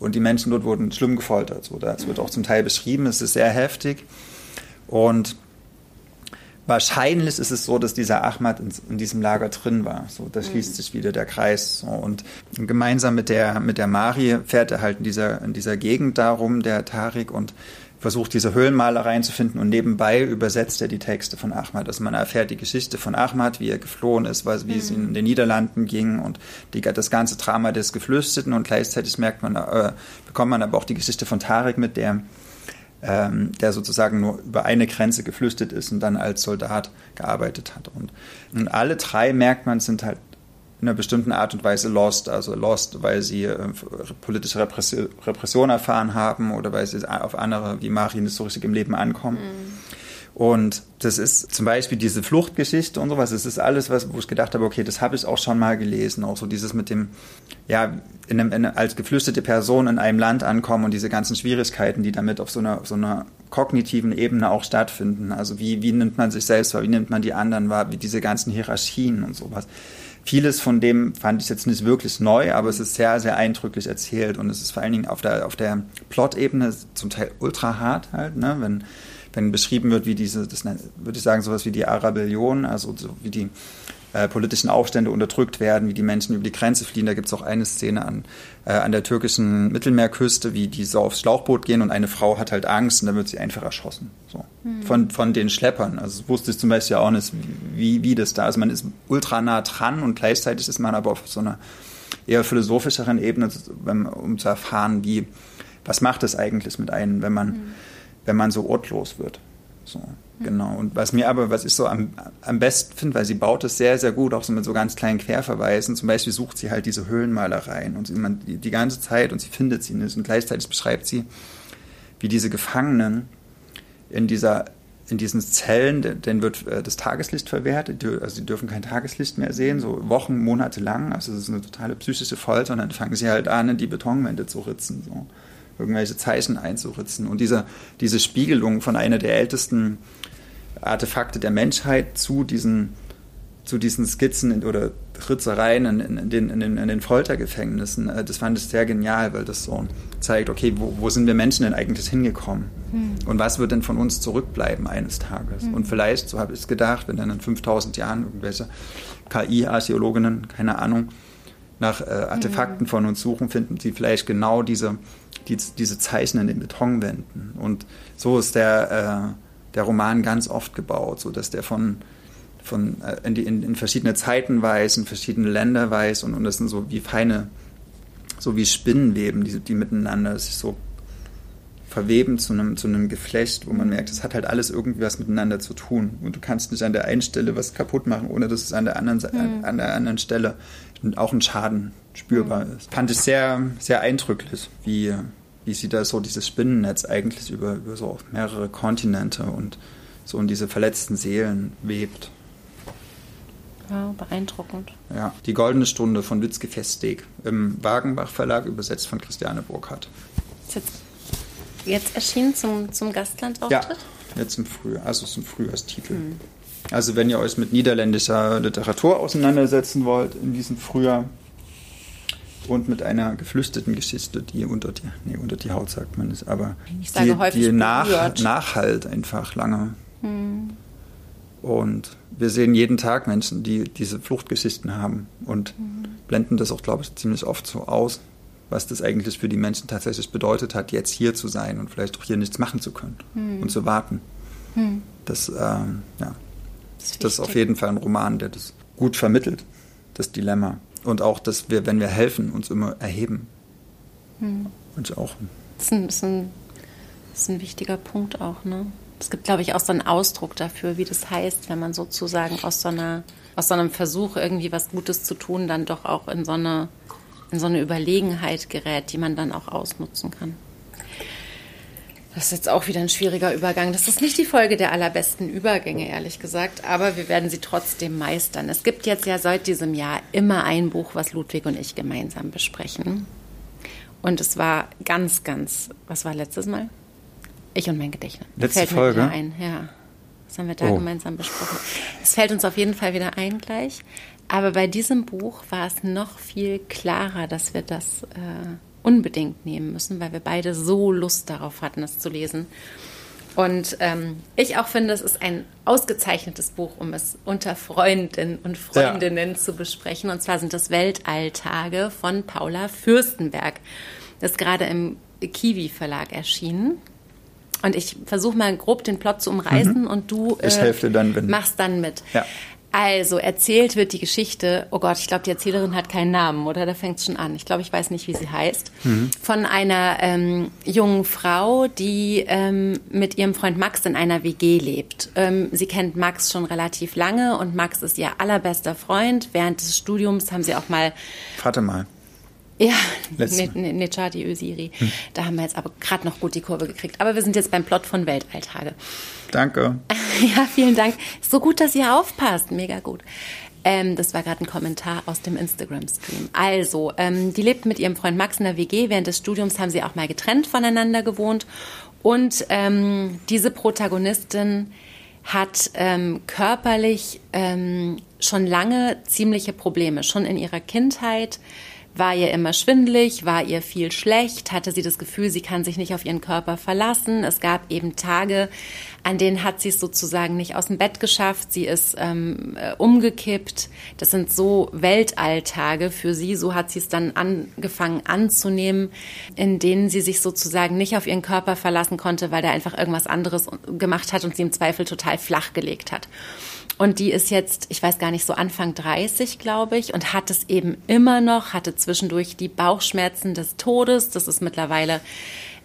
Und die Menschen dort wurden schlimm gefoltert. So, das wird auch zum Teil beschrieben. Es ist sehr heftig. Und wahrscheinlich ist es so, dass dieser Ahmad in, in diesem Lager drin war. So, da schließt hm. sich wieder der Kreis. So, und gemeinsam mit der, mit der Mari fährt er halt in dieser, in dieser Gegend darum, der Tarik, und versucht, diese Höhlenmalereien zu finden und nebenbei übersetzt er die Texte von Ahmad. Also man erfährt die Geschichte von Ahmad, wie er geflohen ist, wie mhm. es in den Niederlanden ging und die, das ganze Drama des Geflüchteten und gleichzeitig merkt man, äh, bekommt man aber auch die Geschichte von Tarek mit, der, ähm, der sozusagen nur über eine Grenze geflüchtet ist und dann als Soldat gearbeitet hat. Und, und alle drei merkt man, sind halt in einer bestimmten Art und Weise lost. Also lost, weil sie äh, politische Repression, Repression erfahren haben oder weil sie auf andere wie Marin nicht so richtig im Leben ankommen. Mhm. Und das ist zum Beispiel diese Fluchtgeschichte und sowas. Das ist alles, was, wo ich gedacht habe, okay, das habe ich auch schon mal gelesen. Auch so dieses mit dem, ja, in einem, in, als geflüchtete Person in einem Land ankommen und diese ganzen Schwierigkeiten, die damit auf so einer, so einer kognitiven Ebene auch stattfinden. Also wie, wie nimmt man sich selbst wahr, wie nimmt man die anderen wahr, wie diese ganzen Hierarchien und sowas. Vieles von dem fand ich jetzt nicht wirklich neu, aber es ist sehr, sehr eindrücklich erzählt und es ist vor allen Dingen auf der, auf der Plot-Ebene zum Teil ultra hart halt, ne? wenn, wenn beschrieben wird, wie diese, das würde ich sagen, sowas wie die Arabellion, also so wie die äh, politischen Aufstände unterdrückt werden, wie die Menschen über die Grenze fliehen. Da gibt es auch eine Szene an, äh, an der türkischen Mittelmeerküste, wie die so aufs Schlauchboot gehen und eine Frau hat halt Angst und dann wird sie einfach erschossen. So. Mhm. Von, von den Schleppern. Also wusste ich zum Beispiel auch nicht, wie, wie das da ist. Man ist ultra nah dran und gleichzeitig ist man aber auf so einer eher philosophischeren Ebene, um zu erfahren, wie, was macht es eigentlich mit einem, wenn man, mhm. wenn man so ortlos wird. So. Genau. Und was mir aber, was ich so am, am besten finde, weil sie baut es sehr, sehr gut, auch so mit so ganz kleinen Querverweisen. Zum Beispiel sucht sie halt diese Höhlenmalereien und sie, man, die, die ganze Zeit und sie findet sie nicht. Und gleichzeitig beschreibt sie, wie diese Gefangenen in dieser in diesen Zellen, denen wird äh, das Tageslicht verwehrt, also sie dürfen kein Tageslicht mehr sehen, so Wochen, Monate lang. Also es ist eine totale psychische Folter und dann fangen sie halt an, in die Betonwände zu ritzen, so irgendwelche Zeichen einzuritzen. Und diese, diese Spiegelung von einer der ältesten Artefakte der Menschheit zu diesen, zu diesen Skizzen oder Ritzereien in, in, den, in, den, in den Foltergefängnissen, äh, das fand ich sehr genial, weil das so zeigt, okay, wo, wo sind wir Menschen denn eigentlich hingekommen? Hm. Und was wird denn von uns zurückbleiben eines Tages? Hm. Und vielleicht, so habe ich es gedacht, wenn dann in 5000 Jahren irgendwelche KI-Archäologinnen, keine Ahnung, nach äh, Artefakten hm. von uns suchen, finden sie vielleicht genau diese, die, diese Zeichen in den Betonwänden. Und so ist der, äh, der Roman ganz oft gebaut, so dass der von von, äh, in, die, in, in, verschiedene Zeiten weiß, in verschiedene Länder weiß und, und das sind so wie feine, so wie Spinnenweben, die, die miteinander sich so verweben zu einem, zu einem Geflecht, wo man merkt, es hat halt alles irgendwie was miteinander zu tun. Und du kannst nicht an der einen Stelle was kaputt machen, ohne dass es an der anderen, mhm. an der anderen Stelle auch ein Schaden spürbar mhm. ist. Fand ich sehr, sehr eindrücklich, wie, wie sie da so dieses Spinnennetz eigentlich über, über so mehrere Kontinente und so in diese verletzten Seelen webt. Ja, beeindruckend. Ja, Die Goldene Stunde von Lützke Festeg im Wagenbach Verlag, übersetzt von Christiane Burkhardt. Ist jetzt, jetzt erschienen zum, zum Gastlandauftritt? Ja, jetzt im Frühjahr, also ein Frühjahrstitel. Mhm. Also wenn ihr euch mit niederländischer Literatur auseinandersetzen wollt in diesem Frühjahr und mit einer geflüchteten Geschichte, die unter die, nee, unter die Haut sagt man es, aber ich die, die nach, nachhalt einfach lange. Mhm. Und wir sehen jeden Tag Menschen, die diese Fluchtgeschichten haben und mhm. blenden das auch, glaube ich, ziemlich oft so aus, was das eigentlich für die Menschen tatsächlich bedeutet hat, jetzt hier zu sein und vielleicht auch hier nichts machen zu können mhm. und zu warten. Mhm. Das, ähm, ja, das ist, das ist auf jeden Fall ein Roman, der das gut vermittelt, das Dilemma. Und auch, dass wir, wenn wir helfen, uns immer erheben. Mhm. Und auch. Das ist, ein, das, ist ein, das ist ein wichtiger Punkt auch, ne? Es gibt, glaube ich, auch so einen Ausdruck dafür, wie das heißt, wenn man sozusagen aus so, einer, aus so einem Versuch, irgendwie was Gutes zu tun, dann doch auch in so, eine, in so eine Überlegenheit gerät, die man dann auch ausnutzen kann. Das ist jetzt auch wieder ein schwieriger Übergang. Das ist nicht die Folge der allerbesten Übergänge, ehrlich gesagt, aber wir werden sie trotzdem meistern. Es gibt jetzt ja seit diesem Jahr immer ein Buch, was Ludwig und ich gemeinsam besprechen. Und es war ganz, ganz, was war letztes Mal? Ich und mein Gedächtnis. Letzte fällt Folge? Mir ein, ja. Das haben wir da oh. gemeinsam besprochen. Es fällt uns auf jeden Fall wieder ein gleich. Aber bei diesem Buch war es noch viel klarer, dass wir das äh, unbedingt nehmen müssen, weil wir beide so Lust darauf hatten, es zu lesen. Und ähm, ich auch finde, es ist ein ausgezeichnetes Buch, um es unter Freundinnen und Freundinnen ja. zu besprechen. Und zwar sind das Weltalltage von Paula Fürstenberg. Das ist gerade im Kiwi Verlag erschienen. Und ich versuche mal grob den Plot zu umreißen mhm. und du äh, dann, machst dann mit. Ja. Also, erzählt wird die Geschichte, oh Gott, ich glaube, die Erzählerin hat keinen Namen, oder? Da fängt es schon an. Ich glaube, ich weiß nicht, wie sie heißt. Mhm. Von einer ähm, jungen Frau, die ähm, mit ihrem Freund Max in einer WG lebt. Ähm, sie kennt Max schon relativ lange und Max ist ihr allerbester Freund. Während des Studiums haben sie auch mal. Warte mal. Ja, Nechati Öziri. Hm. Da haben wir jetzt aber gerade noch gut die Kurve gekriegt. Aber wir sind jetzt beim Plot von Weltalltage. Danke. Ja, vielen Dank. So gut, dass ihr aufpasst. Mega gut. Ähm, das war gerade ein Kommentar aus dem Instagram-Stream. Also, ähm, die lebt mit ihrem Freund Max in der WG. Während des Studiums haben sie auch mal getrennt voneinander gewohnt. Und ähm, diese Protagonistin hat ähm, körperlich ähm, schon lange ziemliche Probleme, schon in ihrer Kindheit war ihr immer schwindlig, war ihr viel schlecht, hatte sie das Gefühl, sie kann sich nicht auf ihren Körper verlassen. Es gab eben Tage, an denen hat sie es sozusagen nicht aus dem Bett geschafft, sie ist ähm, äh, umgekippt. Das sind so Weltalltage für sie, so hat sie es dann angefangen anzunehmen, in denen sie sich sozusagen nicht auf ihren Körper verlassen konnte, weil der einfach irgendwas anderes gemacht hat und sie im Zweifel total flach gelegt hat. Und die ist jetzt, ich weiß gar nicht, so Anfang 30, glaube ich, und hat es eben immer noch, hatte zwischendurch die Bauchschmerzen des Todes. Das ist mittlerweile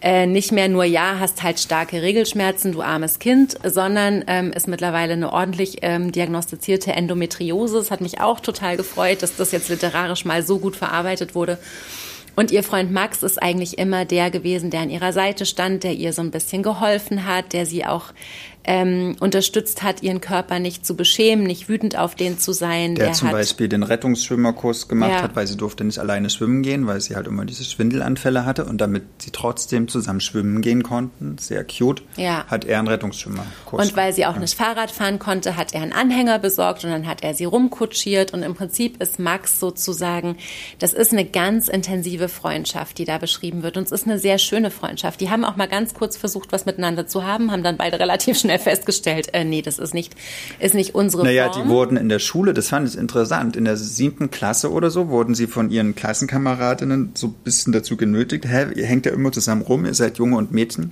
äh, nicht mehr nur, ja, hast halt starke Regelschmerzen, du armes Kind, sondern ähm, ist mittlerweile eine ordentlich ähm, diagnostizierte Endometriose. Es hat mich auch total gefreut, dass das jetzt literarisch mal so gut verarbeitet wurde. Und ihr Freund Max ist eigentlich immer der gewesen, der an ihrer Seite stand, der ihr so ein bisschen geholfen hat, der sie auch ähm, unterstützt hat, ihren Körper nicht zu beschämen, nicht wütend auf den zu sein. Der, der zum Beispiel den Rettungsschwimmerkurs gemacht ja. hat, weil sie durfte nicht alleine schwimmen gehen, weil sie halt immer diese Schwindelanfälle hatte und damit sie trotzdem zusammen schwimmen gehen konnten, sehr cute, ja. hat er einen Rettungsschwimmerkurs. Und weil sie auch ja. nicht Fahrrad fahren konnte, hat er einen Anhänger besorgt und dann hat er sie rumkutschiert und im Prinzip ist Max sozusagen, das ist eine ganz intensive Freundschaft, die da beschrieben wird und es ist eine sehr schöne Freundschaft. Die haben auch mal ganz kurz versucht, was miteinander zu haben, haben dann beide relativ schnell festgestellt, äh, nee, das ist nicht, ist nicht unsere naja, Form. die wurden in der Schule, das fand ich interessant, in der siebten Klasse oder so, wurden sie von ihren Klassenkameradinnen so ein bisschen dazu genötigt, hä, ihr hängt ja immer zusammen rum, ihr seid Junge und Mädchen.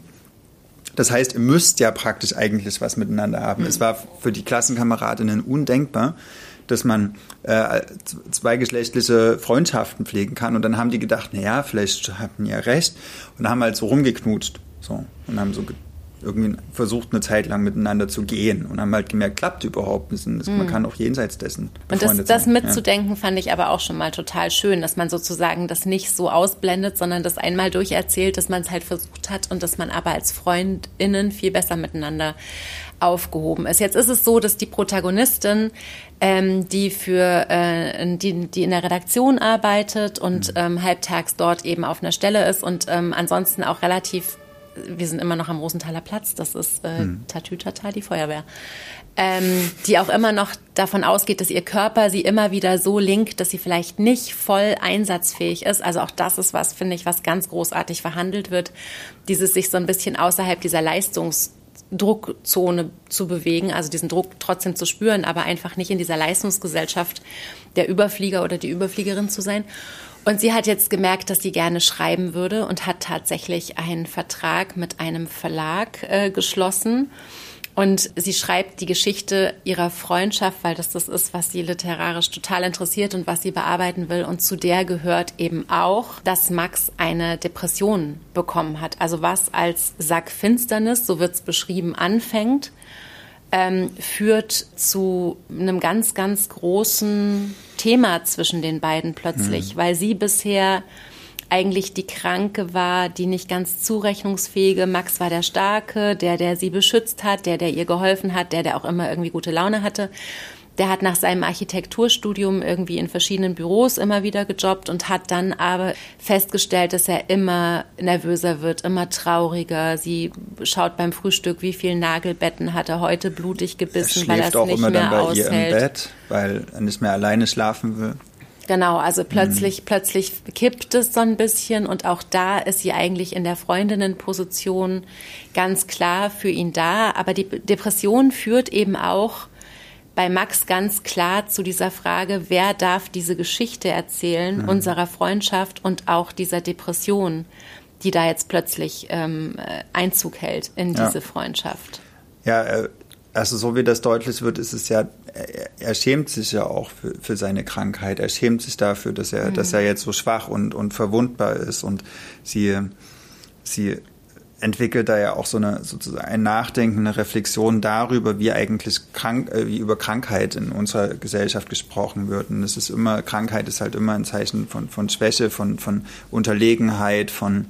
Das heißt, ihr müsst ja praktisch eigentlich was miteinander haben. Mhm. Es war für die Klassenkameradinnen undenkbar, dass man äh, zweigeschlechtliche Freundschaften pflegen kann. Und dann haben die gedacht, naja, vielleicht hatten die ja recht. Und haben halt so rumgeknutscht. So. Und haben so irgendwie versucht, eine Zeit lang miteinander zu gehen und haben halt gemerkt, klappt überhaupt nicht. Man mhm. kann auch jenseits dessen. Und das, das mitzudenken ja. fand ich aber auch schon mal total schön, dass man sozusagen das nicht so ausblendet, sondern das einmal durcherzählt, dass man es halt versucht hat und dass man aber als FreundInnen viel besser miteinander aufgehoben ist. Jetzt ist es so, dass die Protagonistin, ähm, die für äh, die, die in der Redaktion arbeitet und mhm. ähm, halbtags dort eben auf einer Stelle ist und ähm, ansonsten auch relativ wir sind immer noch am Rosenthaler Platz, das ist äh, hm. Tatütata, die Feuerwehr, ähm, die auch immer noch davon ausgeht, dass ihr Körper sie immer wieder so linkt, dass sie vielleicht nicht voll einsatzfähig ist. Also auch das ist was, finde ich, was ganz großartig verhandelt wird, dieses sich so ein bisschen außerhalb dieser Leistungsdruckzone zu bewegen, also diesen Druck trotzdem zu spüren, aber einfach nicht in dieser Leistungsgesellschaft der Überflieger oder die Überfliegerin zu sein. Und sie hat jetzt gemerkt, dass sie gerne schreiben würde und hat tatsächlich einen Vertrag mit einem Verlag äh, geschlossen. Und sie schreibt die Geschichte ihrer Freundschaft, weil das das ist, was sie literarisch total interessiert und was sie bearbeiten will. Und zu der gehört eben auch, dass Max eine Depression bekommen hat. Also was als Sackfinsternis, so wird es beschrieben, anfängt ähm, führt zu einem ganz, ganz großen Thema zwischen den beiden plötzlich, mhm. weil sie bisher eigentlich die Kranke war, die nicht ganz zurechnungsfähige. Max war der Starke, der, der sie beschützt hat, der, der ihr geholfen hat, der, der auch immer irgendwie gute Laune hatte. Der hat nach seinem Architekturstudium irgendwie in verschiedenen Büros immer wieder gejobbt und hat dann aber festgestellt, dass er immer nervöser wird, immer trauriger. Sie schaut beim Frühstück, wie viele Nagelbetten hat er heute blutig gebissen, er weil er es auch nicht immer mehr dann bei aushält. Ihr im Bett, weil er nicht mehr alleine schlafen will. Genau, also plötzlich, mhm. plötzlich kippt es so ein bisschen und auch da ist sie eigentlich in der Freundinnenposition ganz klar für ihn da. Aber die Depression führt eben auch bei Max ganz klar zu dieser Frage, wer darf diese Geschichte erzählen, mhm. unserer Freundschaft und auch dieser Depression, die da jetzt plötzlich ähm, äh, Einzug hält in diese ja. Freundschaft. Ja, äh, also so wie das deutlich wird, ist es ja, er, er schämt sich ja auch für, für, seine Krankheit. Er schämt sich dafür, dass er, mhm. dass er jetzt so schwach und, und verwundbar ist und sie, sie entwickelt da ja auch so eine sozusagen ein Nachdenken, eine Reflexion darüber, wie eigentlich krank, äh, wie über Krankheit in unserer Gesellschaft gesprochen wird. Und es ist immer, Krankheit ist halt immer ein Zeichen von, von Schwäche, von, von Unterlegenheit, von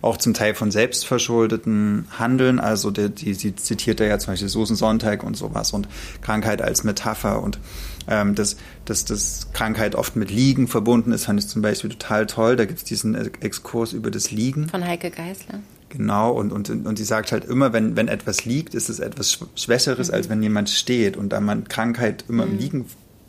auch zum Teil von selbstverschuldeten Handeln. Also die, die, sie zitiert da ja zum Beispiel Susan Sonntag und sowas und Krankheit als Metapher und ähm, dass, dass, dass Krankheit oft mit Liegen verbunden ist, fand ich zum Beispiel total toll. Da gibt es diesen Exkurs über das Liegen. Von Heike Geisler. Genau, und, und, und sie sagt halt immer, wenn, wenn etwas liegt, ist es etwas Schwächeres, mhm. als wenn jemand steht. Und da man Krankheit immer mhm. im Liegen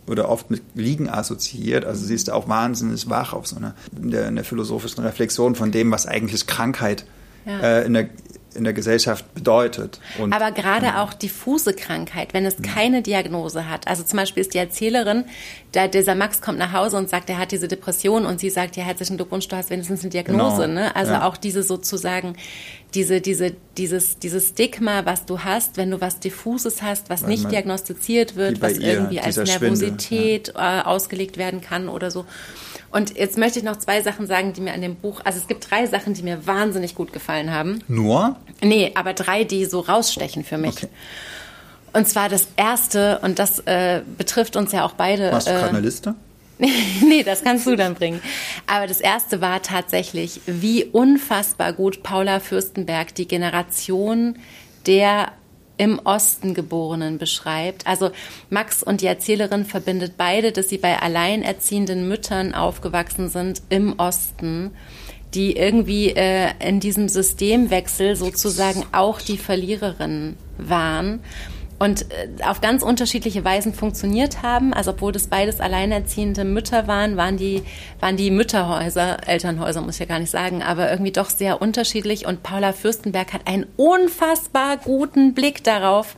oder oft mit Liegen assoziiert, also sie ist da auch wahnsinnig wach auf so einer in der, in der philosophischen Reflexion von dem, was eigentlich Krankheit ja. äh, in der in der Gesellschaft bedeutet. Und, Aber gerade auch diffuse Krankheit, wenn es keine Diagnose hat. Also zum Beispiel ist die Erzählerin, da, dieser Max kommt nach Hause und sagt, er hat diese Depression und sie sagt, ja, herzlichen Glückwunsch, du hast wenigstens eine Diagnose. Genau. Ne? Also ja. auch diese sozusagen, diese, diese, dieses, dieses Stigma, was du hast, wenn du was Diffuses hast, was Weil nicht diagnostiziert wird, was ihr, irgendwie als Nervosität ja. Äh, ausgelegt werden kann oder so. Und jetzt möchte ich noch zwei Sachen sagen, die mir an dem Buch, also es gibt drei Sachen, die mir wahnsinnig gut gefallen haben. Nur? Nee, aber drei, die so rausstechen für mich. Okay. Und zwar das erste, und das äh, betrifft uns ja auch beide. Machst du gerade äh, eine Liste? nee, das kannst du dann bringen. Aber das erste war tatsächlich, wie unfassbar gut Paula Fürstenberg die Generation der im Osten Geborenen beschreibt. Also Max und die Erzählerin verbindet beide, dass sie bei alleinerziehenden Müttern aufgewachsen sind im Osten die irgendwie äh, in diesem Systemwechsel sozusagen auch die Verliererin waren und äh, auf ganz unterschiedliche Weisen funktioniert haben. Also obwohl das beides alleinerziehende Mütter waren, waren die, waren die Mütterhäuser, Elternhäuser muss ich ja gar nicht sagen, aber irgendwie doch sehr unterschiedlich. Und Paula Fürstenberg hat einen unfassbar guten Blick darauf,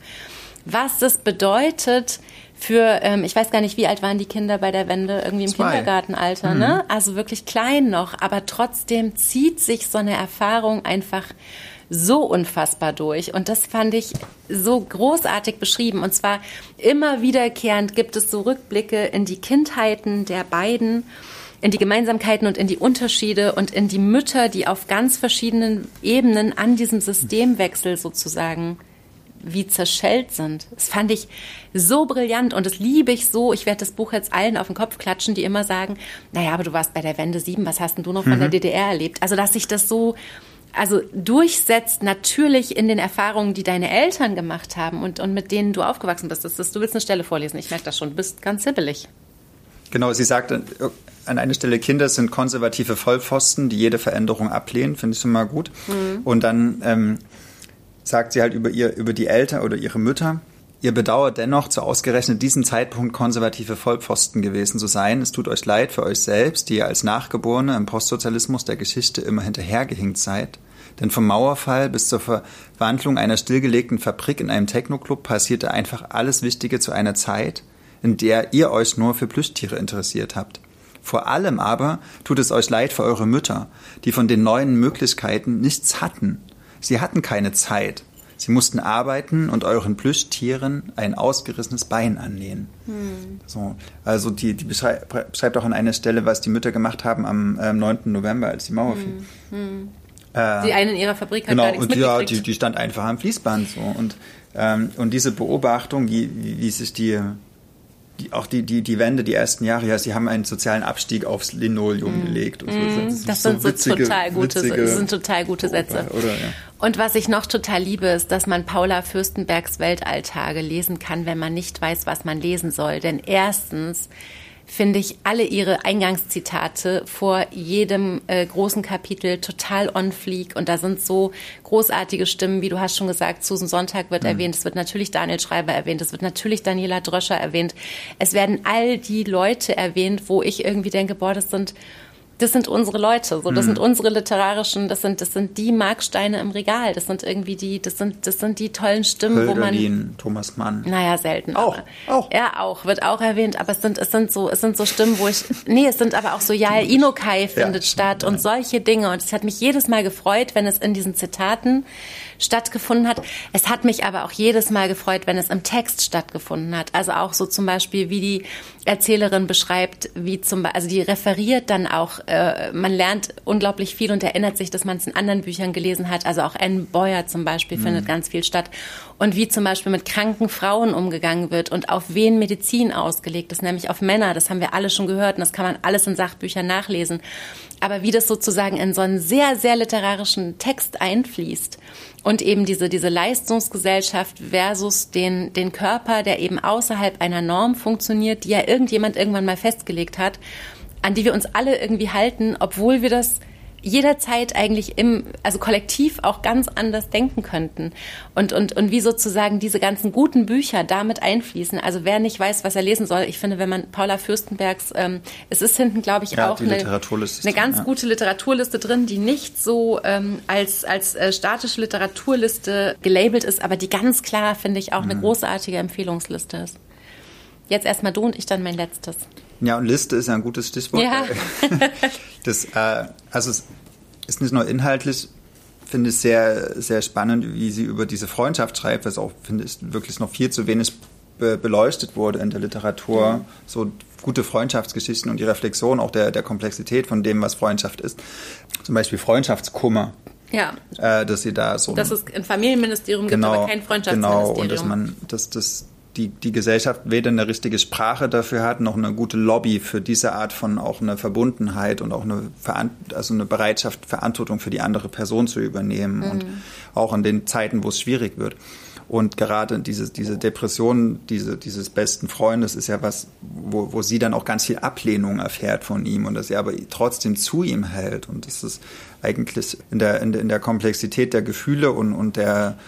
was das bedeutet, für, ähm, ich weiß gar nicht, wie alt waren die Kinder bei der Wende, irgendwie im Zwei. Kindergartenalter, ne? mhm. ne? Also wirklich klein noch, aber trotzdem zieht sich so eine Erfahrung einfach so unfassbar durch. Und das fand ich so großartig beschrieben. Und zwar immer wiederkehrend gibt es so Rückblicke in die Kindheiten der beiden, in die Gemeinsamkeiten und in die Unterschiede und in die Mütter, die auf ganz verschiedenen Ebenen an diesem Systemwechsel sozusagen wie zerschellt sind. Das fand ich so brillant und das liebe ich so. Ich werde das Buch jetzt allen auf den Kopf klatschen, die immer sagen, naja, aber du warst bei der Wende 7, was hast denn du noch von mhm. der DDR erlebt? Also, dass sich das so also durchsetzt natürlich in den Erfahrungen, die deine Eltern gemacht haben und, und mit denen du aufgewachsen bist. Das ist, du willst eine Stelle vorlesen, ich merke das schon, du bist ganz hibbelig. Genau, sie sagt an einer Stelle, Kinder sind konservative Vollpfosten, die jede Veränderung ablehnen, finde ich schon mal gut. Mhm. Und dann ähm, sagt sie halt über, ihr, über die Eltern oder ihre Mütter, ihr bedauert dennoch zu ausgerechnet diesem Zeitpunkt konservative Vollpfosten gewesen zu sein. Es tut euch leid für euch selbst, die ihr als Nachgeborene im Postsozialismus der Geschichte immer hinterhergehinkt seid. Denn vom Mauerfall bis zur Verwandlung einer stillgelegten Fabrik in einem Technoclub passierte einfach alles Wichtige zu einer Zeit, in der ihr euch nur für Plüschtiere interessiert habt. Vor allem aber tut es euch leid für eure Mütter, die von den neuen Möglichkeiten nichts hatten Sie hatten keine Zeit. Sie mussten arbeiten und euren Plüschtieren ein ausgerissenes Bein annähen. Hm. So, also die, die beschreibt auch an einer Stelle, was die Mütter gemacht haben am äh, 9. November, als die Mauer fiel. Hm. Hm. Äh, die eine in ihrer Fabrik hat genau, gar nichts und ja, die, die stand einfach am Fließband so und ähm, und diese Beobachtung, wie, wie, sich die die, auch die, die, die Wende, die ersten Jahre, ja, sie haben einen sozialen Abstieg aufs Linoleum mm. gelegt. Und so. Mm. Das, das sind so, witzige, total gute, das sind total gute Sätze. Oder, ja. Und was ich noch total liebe, ist, dass man Paula Fürstenbergs Weltalltage lesen kann, wenn man nicht weiß, was man lesen soll. Denn erstens finde ich alle ihre Eingangszitate vor jedem äh, großen Kapitel total on fleek und da sind so großartige Stimmen, wie du hast schon gesagt, Susan Sonntag wird mhm. erwähnt, es wird natürlich Daniel Schreiber erwähnt, es wird natürlich Daniela Dröscher erwähnt, es werden all die Leute erwähnt, wo ich irgendwie denke, boah, das sind das sind unsere Leute, so das mhm. sind unsere literarischen, das sind das sind die Marksteine im Regal, das sind irgendwie die, das sind das sind die tollen Stimmen, Hölderlin, wo man Thomas Mann. Naja, selten. Auch, aber, auch. Ja, auch wird auch erwähnt, aber es sind es sind so es sind so Stimmen, wo ich nee, es sind aber auch so Yael Inokai findet ja, statt und solche Dinge und es hat mich jedes Mal gefreut, wenn es in diesen Zitaten stattgefunden hat. Es hat mich aber auch jedes Mal gefreut, wenn es im Text stattgefunden hat. Also auch so zum Beispiel, wie die Erzählerin beschreibt, wie zum Beispiel, also die referiert dann auch, äh, man lernt unglaublich viel und erinnert sich, dass man es in anderen Büchern gelesen hat. Also auch Anne Boyer zum Beispiel mhm. findet ganz viel statt. Und wie zum Beispiel mit kranken Frauen umgegangen wird und auf wen Medizin ausgelegt ist, nämlich auf Männer. Das haben wir alle schon gehört und das kann man alles in Sachbüchern nachlesen. Aber wie das sozusagen in so einen sehr, sehr literarischen Text einfließt und eben diese, diese Leistungsgesellschaft versus den, den Körper, der eben außerhalb einer Norm funktioniert, die ja irgendjemand irgendwann mal festgelegt hat, an die wir uns alle irgendwie halten, obwohl wir das jederzeit eigentlich im, also kollektiv auch ganz anders denken könnten. Und, und, und wie sozusagen diese ganzen guten Bücher damit einfließen. Also wer nicht weiß, was er lesen soll, ich finde, wenn man Paula Fürstenbergs, ähm, es ist hinten, glaube ich, ja, auch eine, eine ganz ja. gute Literaturliste drin, die nicht so ähm, als, als äh, statische Literaturliste gelabelt ist, aber die ganz klar, finde ich, auch mhm. eine großartige Empfehlungsliste ist. Jetzt erstmal du und ich dann mein letztes. Ja, und Liste ist ja ein gutes Stichwort. Ja. das, äh, also es ist nicht nur inhaltlich, finde ich sehr, sehr spannend, wie sie über diese Freundschaft schreibt, was auch, finde ich, wirklich noch viel zu wenig be beleuchtet wurde in der Literatur. Mhm. So gute Freundschaftsgeschichten und die Reflexion auch der, der Komplexität von dem, was Freundschaft ist. Zum Beispiel Freundschaftskummer. Ja. Äh, dass sie da so. Dass es ein Familienministerium genau, gibt, aber kein Freundschaftsministerium. Genau, und dass man, dass das die, die Gesellschaft weder eine richtige Sprache dafür hat, noch eine gute Lobby für diese Art von auch eine Verbundenheit und auch eine, also eine Bereitschaft, Verantwortung für die andere Person zu übernehmen mhm. und auch in den Zeiten, wo es schwierig wird. Und gerade diese, diese Depression diese, dieses besten Freundes ist ja was, wo, wo sie dann auch ganz viel Ablehnung erfährt von ihm und dass er aber trotzdem zu ihm hält. Und das ist eigentlich in der, in der, in der Komplexität der Gefühle und, und der,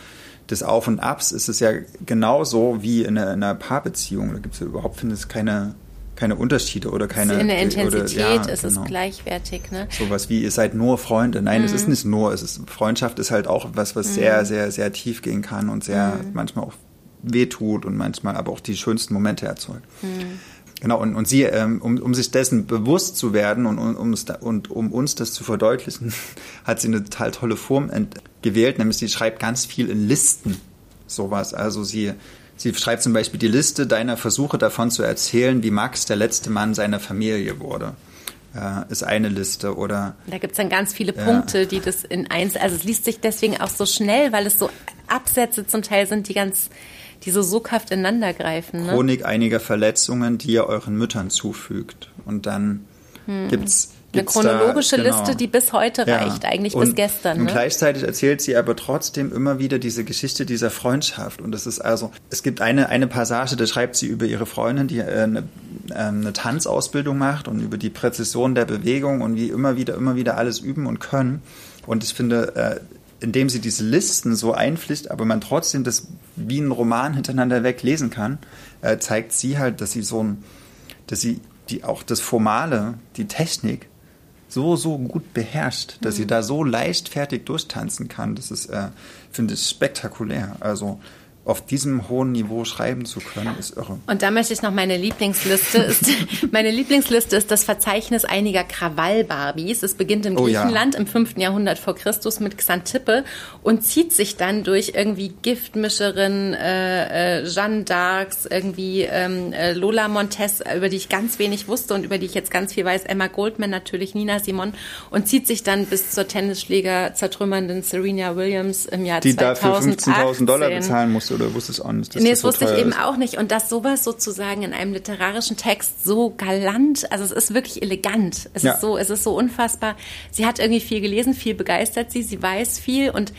des Auf und Abs ist es ja genauso wie in einer, in einer Paarbeziehung. Da gibt es ja überhaupt, finde ich, keine, keine Unterschiede oder keine. In der Intensität oder, ja, ist genau. es gleichwertig, ne? Sowas wie, ihr seid nur Freunde. Nein, mhm. es ist nicht nur, es ist, Freundschaft ist halt auch was, was mhm. sehr, sehr, sehr tief gehen kann und sehr mhm. manchmal auch wehtut und manchmal aber auch die schönsten Momente erzeugt. Mhm. Genau, und, und sie, ähm, um, um sich dessen bewusst zu werden und, um, um, und um uns das zu verdeutlichen, hat sie eine total tolle Form gewählt, nämlich sie schreibt ganz viel in Listen. Sowas. Also sie, sie schreibt zum Beispiel die Liste deiner Versuche davon zu erzählen, wie Max der letzte Mann seiner Familie wurde. Äh, ist eine Liste oder. Da gibt es dann ganz viele Punkte, ja. die das in eins, also es liest sich deswegen auch so schnell, weil es so Absätze zum Teil sind, die ganz die so soghaft ineinandergreifen. Ne? Chronik einiger Verletzungen, die ihr euren Müttern zufügt. Und dann hm. gibt's eine chronologische da, genau. Liste, die bis heute ja. reicht, eigentlich und, bis gestern. Und ne? gleichzeitig erzählt sie aber trotzdem immer wieder diese Geschichte dieser Freundschaft. Und das ist also, es gibt eine, eine Passage, da schreibt sie über ihre Freundin, die äh, eine, äh, eine Tanzausbildung macht und über die Präzision der Bewegung und wie immer wieder, immer wieder alles üben und können. Und ich finde, äh, indem sie diese Listen so einpflicht, aber man trotzdem das wie ein Roman hintereinander weg lesen kann, äh, zeigt sie halt, dass sie so ein, dass sie die auch das Formale, die Technik so, so gut beherrscht, dass mhm. sie da so leichtfertig durchtanzen kann. Das ist, äh, finde ich, spektakulär. Also auf diesem hohen Niveau schreiben zu können, ist irre. Und da möchte ich noch meine Lieblingsliste ist, meine Lieblingsliste ist das Verzeichnis einiger Krawall-Barbies. Es beginnt in Griechenland oh, ja. im 5. Jahrhundert vor Christus mit Xantippe und zieht sich dann durch irgendwie Giftmischerin, äh, äh, Jeanne d'Arcs, irgendwie ähm, äh, Lola Montes, über die ich ganz wenig wusste und über die ich jetzt ganz viel weiß, Emma Goldman natürlich, Nina Simon und zieht sich dann bis zur Tennisschläger zertrümmernden Serena Williams im Jahr die 2018. Die dafür 15.000 Dollar bezahlen musste oder wusstest auch nicht? Dass nee, das, das wusste ich eben ist. auch nicht. Und dass sowas sozusagen in einem literarischen Text so galant, also es ist wirklich elegant. Es ja. ist so, es ist so unfassbar. Sie hat irgendwie viel gelesen, viel begeistert sie, sie weiß viel und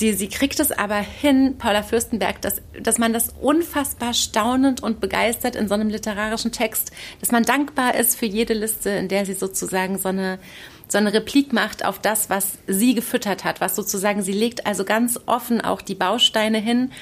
Sie, sie kriegt es aber hin, Paula Fürstenberg, dass, dass man das unfassbar staunend und begeistert in so einem literarischen Text, dass man dankbar ist für jede Liste, in der sie sozusagen so eine, so eine Replik macht auf das, was sie gefüttert hat, was sozusagen, sie legt also ganz offen auch die Bausteine hin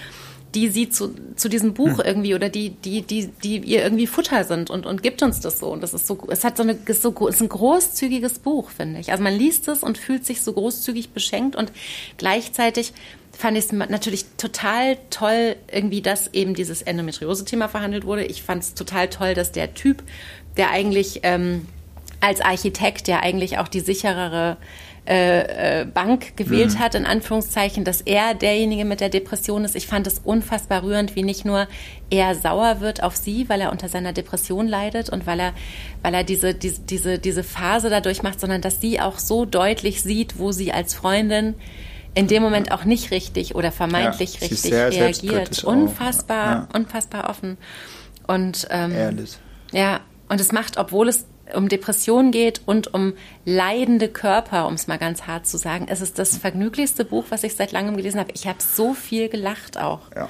die sie zu, zu diesem Buch hm. irgendwie oder die, die, die, die ihr irgendwie Futter sind und, und gibt uns das so. Und das ist so, es hat so eine, ist so, ist ein großzügiges Buch, finde ich. Also man liest es und fühlt sich so großzügig beschenkt und gleichzeitig fand ich es natürlich total toll, irgendwie, dass eben dieses Endometriose-Thema verhandelt wurde. Ich fand es total toll, dass der Typ, der eigentlich ähm, als Architekt, der eigentlich auch die sicherere äh, äh, Bank gewählt mhm. hat, in Anführungszeichen, dass er derjenige mit der Depression ist. Ich fand es unfassbar rührend, wie nicht nur er sauer wird auf sie, weil er unter seiner Depression leidet und weil er, weil er diese, diese, diese, diese Phase dadurch macht, sondern dass sie auch so deutlich sieht, wo sie als Freundin in dem Moment auch nicht richtig oder vermeintlich ja, richtig reagiert. Unfassbar, ja. unfassbar offen. Und ähm, Ehrlich. ja, und es macht, obwohl es um Depressionen geht und um leidende Körper, um es mal ganz hart zu sagen. Es ist das vergnüglichste Buch, was ich seit langem gelesen habe. Ich habe so viel gelacht auch. Ja.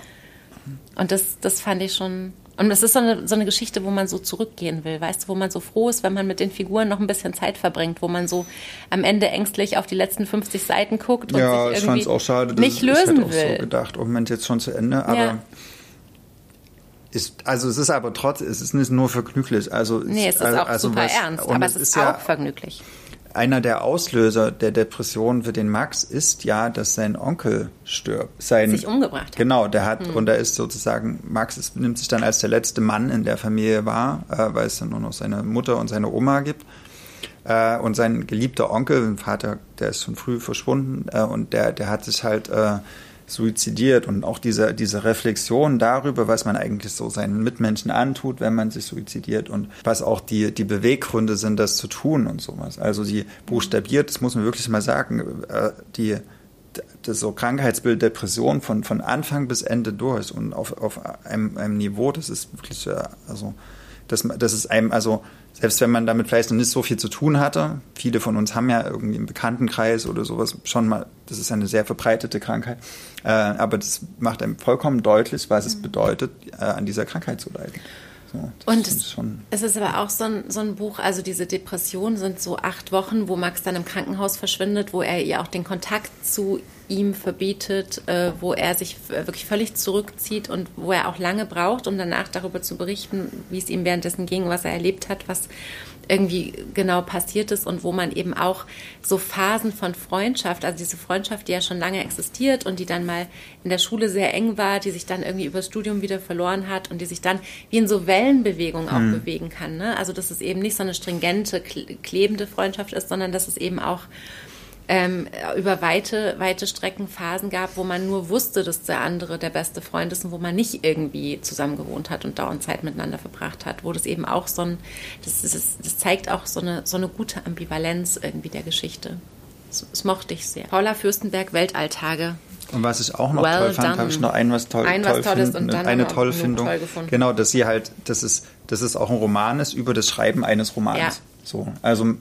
Und das, das fand ich schon. Und das ist so eine, so eine Geschichte, wo man so zurückgehen will, weißt du, wo man so froh ist, wenn man mit den Figuren noch ein bisschen Zeit verbringt, wo man so am Ende ängstlich auf die letzten 50 Seiten guckt und ja, sich irgendwie auch schade, nicht lösen ich will. Ich so gedacht, oh Moment, jetzt schon zu Ende, aber ja. Ist, also es ist aber trotz, es ist nicht nur vergnüglich. Also nee, es ist auch also super was, ernst, aber es ist, ist auch ja vergnüglich. Einer der Auslöser der Depression für den Max ist ja, dass sein Onkel stirbt. Sein, sich umgebracht hat. Genau, der hat, hm. und er ist sozusagen, Max ist, nimmt sich dann als der letzte Mann in der Familie wahr, äh, weil es dann nur noch seine Mutter und seine Oma gibt. Äh, und sein geliebter Onkel, Vater, der ist schon früh verschwunden, äh, und der, der hat sich halt äh, suizidiert und auch diese, diese Reflexion darüber, was man eigentlich so seinen Mitmenschen antut, wenn man sich suizidiert und was auch die, die Beweggründe sind, das zu tun und sowas. Also die buchstabiert, das muss man wirklich mal sagen, äh, die, das so Krankheitsbild Depression von, von Anfang bis Ende durch und auf, auf einem, einem Niveau, das ist wirklich, äh, also, das, das ist einem, also selbst wenn man damit vielleicht noch nicht so viel zu tun hatte, viele von uns haben ja irgendwie im Bekanntenkreis oder sowas schon mal, das ist eine sehr verbreitete Krankheit, äh, aber das macht einem vollkommen deutlich, was es mhm. bedeutet, äh, an dieser Krankheit zu leiden. So, und es, es, ist aber auch so ein, so ein Buch, also diese Depressionen sind so acht Wochen, wo Max dann im Krankenhaus verschwindet, wo er ihr auch den Kontakt zu ihm verbietet, äh, wo er sich wirklich völlig zurückzieht und wo er auch lange braucht, um danach darüber zu berichten, wie es ihm währenddessen ging, was er erlebt hat, was irgendwie genau passiert ist und wo man eben auch so Phasen von Freundschaft, also diese Freundschaft, die ja schon lange existiert und die dann mal in der Schule sehr eng war, die sich dann irgendwie übers Studium wieder verloren hat und die sich dann wie in so Wellenbewegungen auch mhm. bewegen kann. Ne? Also dass es eben nicht so eine stringente, klebende Freundschaft ist, sondern dass es eben auch ähm, über weite, weite Strecken Phasen gab, wo man nur wusste, dass der andere der beste Freund ist und wo man nicht irgendwie zusammen gewohnt hat und dauernd Zeit miteinander verbracht hat, wo das eben auch so ein, das, das, das zeigt auch so eine, so eine gute Ambivalenz irgendwie der Geschichte. Das, das mochte ich sehr. Paula Fürstenberg, Weltalltage. Und was ich auch noch well toll fand, habe ich noch ein was toll, ein was toll Tolles find, und dann eine tolle Findung. Toll genau, dass sie halt, dass es, dass es auch ein Roman ist über das Schreiben eines Romans. Ja. So, also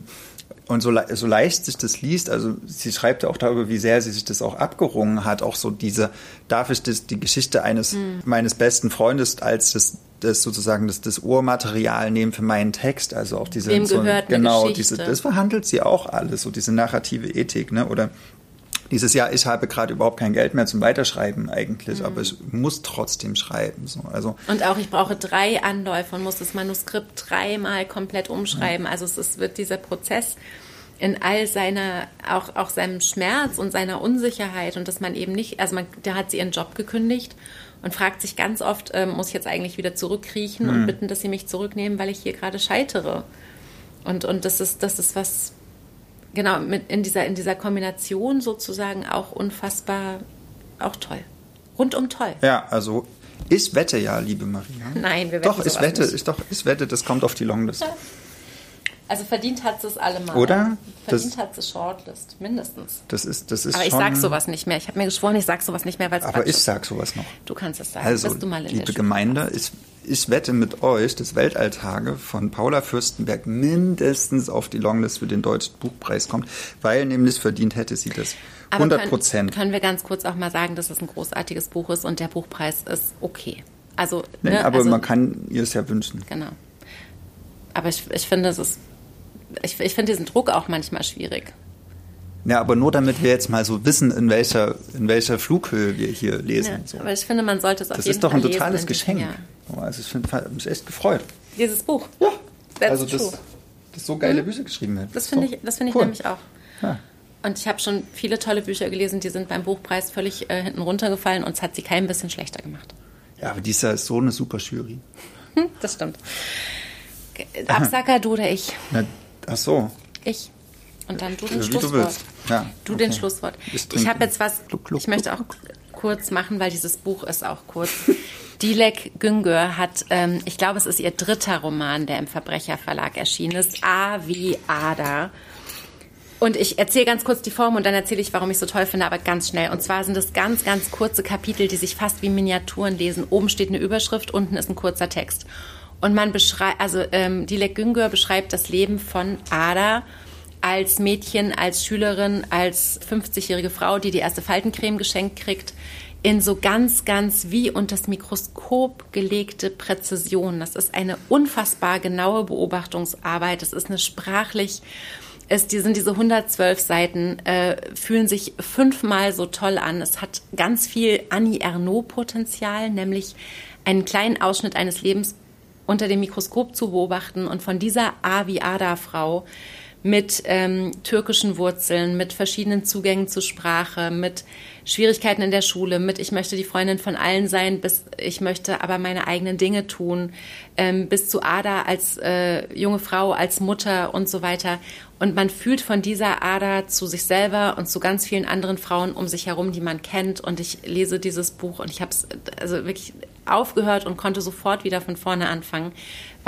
und so, so leicht sich das liest, also sie schreibt ja auch darüber, wie sehr sie sich das auch abgerungen hat, auch so diese, darf ich das, die Geschichte eines mhm. meines besten Freundes als das, das sozusagen das, das Urmaterial nehmen für meinen Text, also auch diese, Wem so, gehört genau, diese, das verhandelt sie auch alles, so diese narrative Ethik, ne, oder dieses Jahr, ich habe gerade überhaupt kein Geld mehr zum Weiterschreiben eigentlich, mhm. aber ich muss trotzdem schreiben. So. Also, und auch ich brauche drei Anläufe und muss das Manuskript dreimal komplett umschreiben. Ja. Also es ist, wird dieser Prozess in all seiner, auch, auch seinem Schmerz und seiner Unsicherheit und dass man eben nicht, also man, da hat sie ihren Job gekündigt und fragt sich ganz oft, äh, muss ich jetzt eigentlich wieder zurückkriechen mhm. und bitten, dass sie mich zurücknehmen, weil ich hier gerade scheitere. Und, und das ist, das ist was, genau, mit in dieser, in dieser Kombination sozusagen auch unfassbar, auch toll. Rundum toll. Ja, also ich wette ja, liebe Maria. Nein, wir wetten Doch, ich wette, ich, doch, ich wette, das kommt auf die Longlist. Also verdient hat es allemal. Oder? Verdient das, hat es Shortlist, mindestens. Das ist, das ist Aber ich schon, sag sowas nicht mehr. Ich habe mir geschworen, ich sag sowas nicht mehr, weil es Aber ich sag sowas noch. Du kannst es sagen. Also, liebe Gemeinde, ich, ich wette mit euch, das Weltalltage von Paula Fürstenberg mindestens auf die Longlist für den Deutschen Buchpreis kommt, weil nämlich verdient hätte sie das. 100 Prozent. Können, können wir ganz kurz auch mal sagen, dass es ein großartiges Buch ist und der Buchpreis ist okay. Also, ne, aber also, man kann ihr es ja wünschen. Genau. Aber ich, ich finde, es ist ich, ich finde diesen Druck auch manchmal schwierig. Ja, aber nur damit wir jetzt mal so wissen, in welcher, in welcher Flughöhe wir hier lesen. Ja, so. Aber ich finde, man sollte es auf das jeden Das ist doch ein Fall totales Geschenk. Ja. Also ich habe mich echt gefreut. Dieses Buch? Ja. That's also das, das so geile mhm. Bücher geschrieben hat. Das finde ich, das find cool. ich nämlich auch. Ja. Und ich habe schon viele tolle Bücher gelesen, die sind beim Buchpreis völlig äh, hinten runtergefallen und es hat sie kein bisschen schlechter gemacht. Ja, aber dieser ist so eine super Jury. Hm, das stimmt. Absacker, du oder ich? Na, Ach so. Ich. Und dann du den Wie Schlusswort. Du willst. Ja, du okay. den Schlusswort. Ich, ich habe jetzt was, kluck, kluck, ich möchte auch kurz machen, weil dieses Buch ist auch kurz. Dilek Güngör hat, ähm, ich glaube, es ist ihr dritter Roman, der im Verbrecherverlag erschienen ist. A wie Ada. Und ich erzähle ganz kurz die Form und dann erzähle ich, warum ich so toll finde, aber ganz schnell. Und zwar sind es ganz, ganz kurze Kapitel, die sich fast wie Miniaturen lesen. Oben steht eine Überschrift, unten ist ein kurzer Text. Und man beschreibt, also ähm, Dilek Güngör beschreibt das Leben von Ada als Mädchen, als Schülerin, als 50-jährige Frau, die die erste Faltencreme geschenkt kriegt, in so ganz, ganz wie unter das Mikroskop gelegte Präzision. Das ist eine unfassbar genaue Beobachtungsarbeit. Das ist eine sprachlich, es die sind diese 112 Seiten, äh, fühlen sich fünfmal so toll an. Es hat ganz viel Annie Ernaux-Potenzial, nämlich einen kleinen Ausschnitt eines Lebens unter dem Mikroskop zu beobachten. Und von dieser Avi-Ada-Frau mit ähm, türkischen Wurzeln, mit verschiedenen Zugängen zur Sprache, mit Schwierigkeiten in der Schule, mit ich möchte die Freundin von allen sein, bis ich möchte aber meine eigenen Dinge tun, ähm, bis zu Ada als äh, junge Frau, als Mutter und so weiter. Und man fühlt von dieser Ader zu sich selber und zu ganz vielen anderen Frauen um sich herum, die man kennt. Und ich lese dieses Buch und ich habe es also wirklich aufgehört und konnte sofort wieder von vorne anfangen,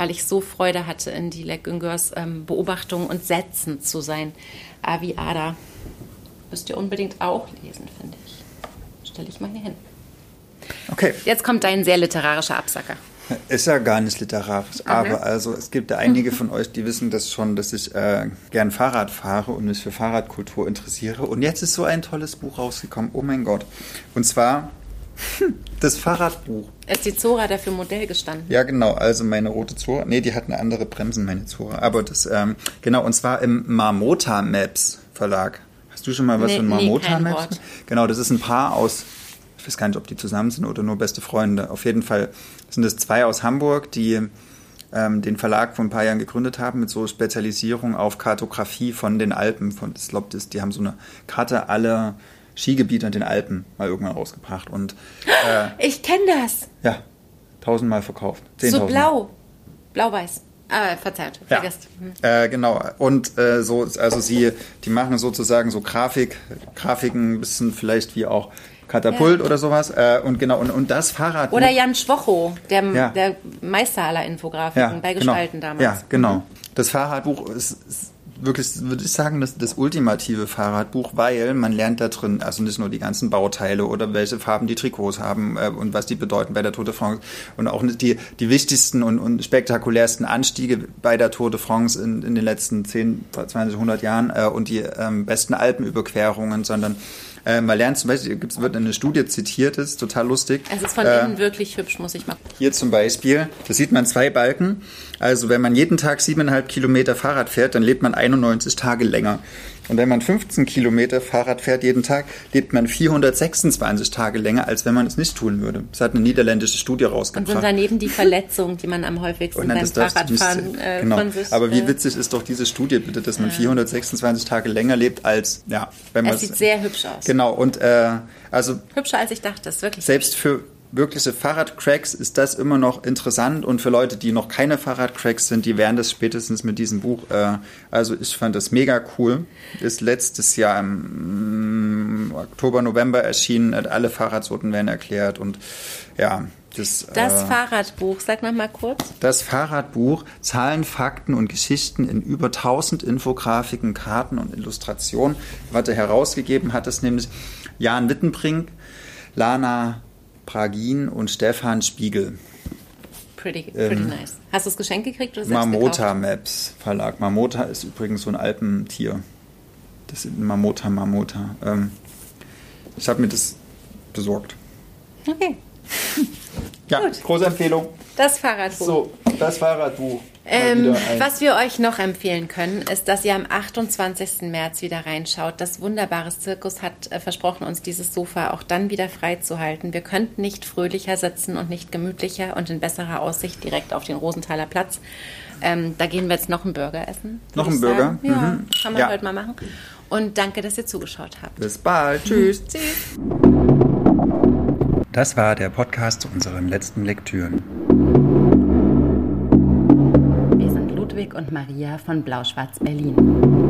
weil ich so Freude hatte, in die Güngörs ähm, Beobachtungen und Sätzen zu sein. Avi Ada. Müsst ihr unbedingt auch lesen, finde ich. Stelle ich mal hier hin. Okay. Jetzt kommt dein sehr literarischer Absacker. Ist ja gar nicht literarisch, Ach, aber ne? also es gibt ja einige von euch, die wissen das schon, dass ich äh, gern Fahrrad fahre und mich für Fahrradkultur interessiere. Und jetzt ist so ein tolles Buch rausgekommen. Oh mein Gott. Und zwar das Fahrradbuch. Ist die Zora dafür Modell gestanden? Ja, genau. Also meine rote Zora. Nee, die hat eine andere Bremsen, meine Zora. Aber das, ähm, genau, und zwar im Marmota Maps Verlag. Hast du schon mal was Nee, von Marmota kein Maps? Wort. Genau, das ist ein Paar aus, ich weiß gar nicht, ob die zusammen sind oder nur beste Freunde. Auf jeden Fall sind es zwei aus Hamburg, die ähm, den Verlag vor ein paar Jahren gegründet haben mit so Spezialisierung auf Kartografie von den Alpen. Von, ich glaube, die haben so eine Karte aller Skigebiete in den Alpen mal irgendwann rausgebracht. Und äh, Ich kenne das. ja, tausendmal verkauft. So 10.000 Mal. blau. Blau-weiß. Ah, verzeiht. Ja, Vergesst. Hm. äh, genau. Und äh, so, also sie, die machen sozusagen so Grafik, Grafiken, ein bisschen vielleicht wie auch Katapult Ja. oder sowas. Äh, und genau, und, und das Fahrrad. Oder Jan Schwocho, der, Ja. der Meister aller Infografiken bei Gestalten genau. damals. Ja, genau. Das Fahrradbuch ist, ist wirklich, würde ich sagen, das, das ultimative Fahrradbuch, weil man lernt da drin, also nicht nur die ganzen Bauteile oder welche Farben die Trikots haben äh, und was die bedeuten bei der Tour de France und auch nicht die, die wichtigsten und, und spektakulärsten Anstiege bei der Tour de France in, in den letzten 10, 20, 100 Jahren äh, und die ähm, besten Alpenüberquerungen, sondern äh, man lernt zum Beispiel, es wird eine Studie zitiert, ist total lustig. Es ist von Äh, innen wirklich hübsch, muss ich mal. hier zum Beispiel, da sieht man zwei Balken. Also wenn man jeden Tag siebeneinhalb Kilometer Fahrrad fährt, dann lebt man 91 Tage länger. Und wenn man 15 Kilometer Fahrrad fährt jeden Tag, lebt man 426 Tage länger, als wenn man es nicht tun würde. Das hat eine niederländische Studie Und sind rausgebracht. daneben die Verletzungen, die man am häufigsten dann, beim Fahrradfahren äh, genau. von sich... Aber wie witzig ist doch diese Studie bitte, dass man 426 Tage länger lebt als, ja, wenn man Es sieht sehr hübsch aus. Genau, und äh, also Hübscher als ich dachte, ist wirklich. selbst für wirkliche Fahrradcracks ist das immer noch interessant und für Leute, die noch keine Fahrradcracks sind, die werden das spätestens mit diesem Buch. Äh, also ich fand das mega cool. Ist letztes Jahr im mm, Oktober, November erschienen. Äh, Alle Fahrradsorten werden erklärt und ja, das. Das äh, Fahrradbuch, sag noch mal kurz. das Fahrradbuch Zahlen, Fakten und Geschichten in über 1000 Infografiken, Karten und Illustrationen, was er herausgegeben hat, ist nämlich Jan Wittenbrink, Lana Pragin und Stefan Spiegel. Pretty, pretty Ähm, nice. Hast du das Geschenk gekriegt oder selbst Marmota gekauft? Maps Verlag. Marmota ist übrigens so ein Alpentier. Das ist Marmota, Marmota. Ähm, ich habe mir das besorgt. Okay, Ja, Gut. große Empfehlung. das Fahrradbuch. So, das Fahrradbuch. Ähm, was wir euch noch empfehlen können, ist, dass ihr am 28. März wieder reinschaut. Das wunderbare Zirkus hat äh, versprochen, uns dieses Sofa auch dann wieder freizuhalten. Wir könnten nicht fröhlicher sitzen und nicht gemütlicher und in besserer Aussicht direkt auf den Rosenthaler Platz. Ähm, da gehen wir jetzt noch einen Burger essen. Noch einen Burger? Ja, Mhm. kann man Ja. heute mal machen. Und danke, dass ihr zugeschaut habt. Bis bald. Tschüss. Tschüss. Das war der Podcast zu unseren letzten Lektüren. Ludwig und Maria von Blau-Schwarz Berlin.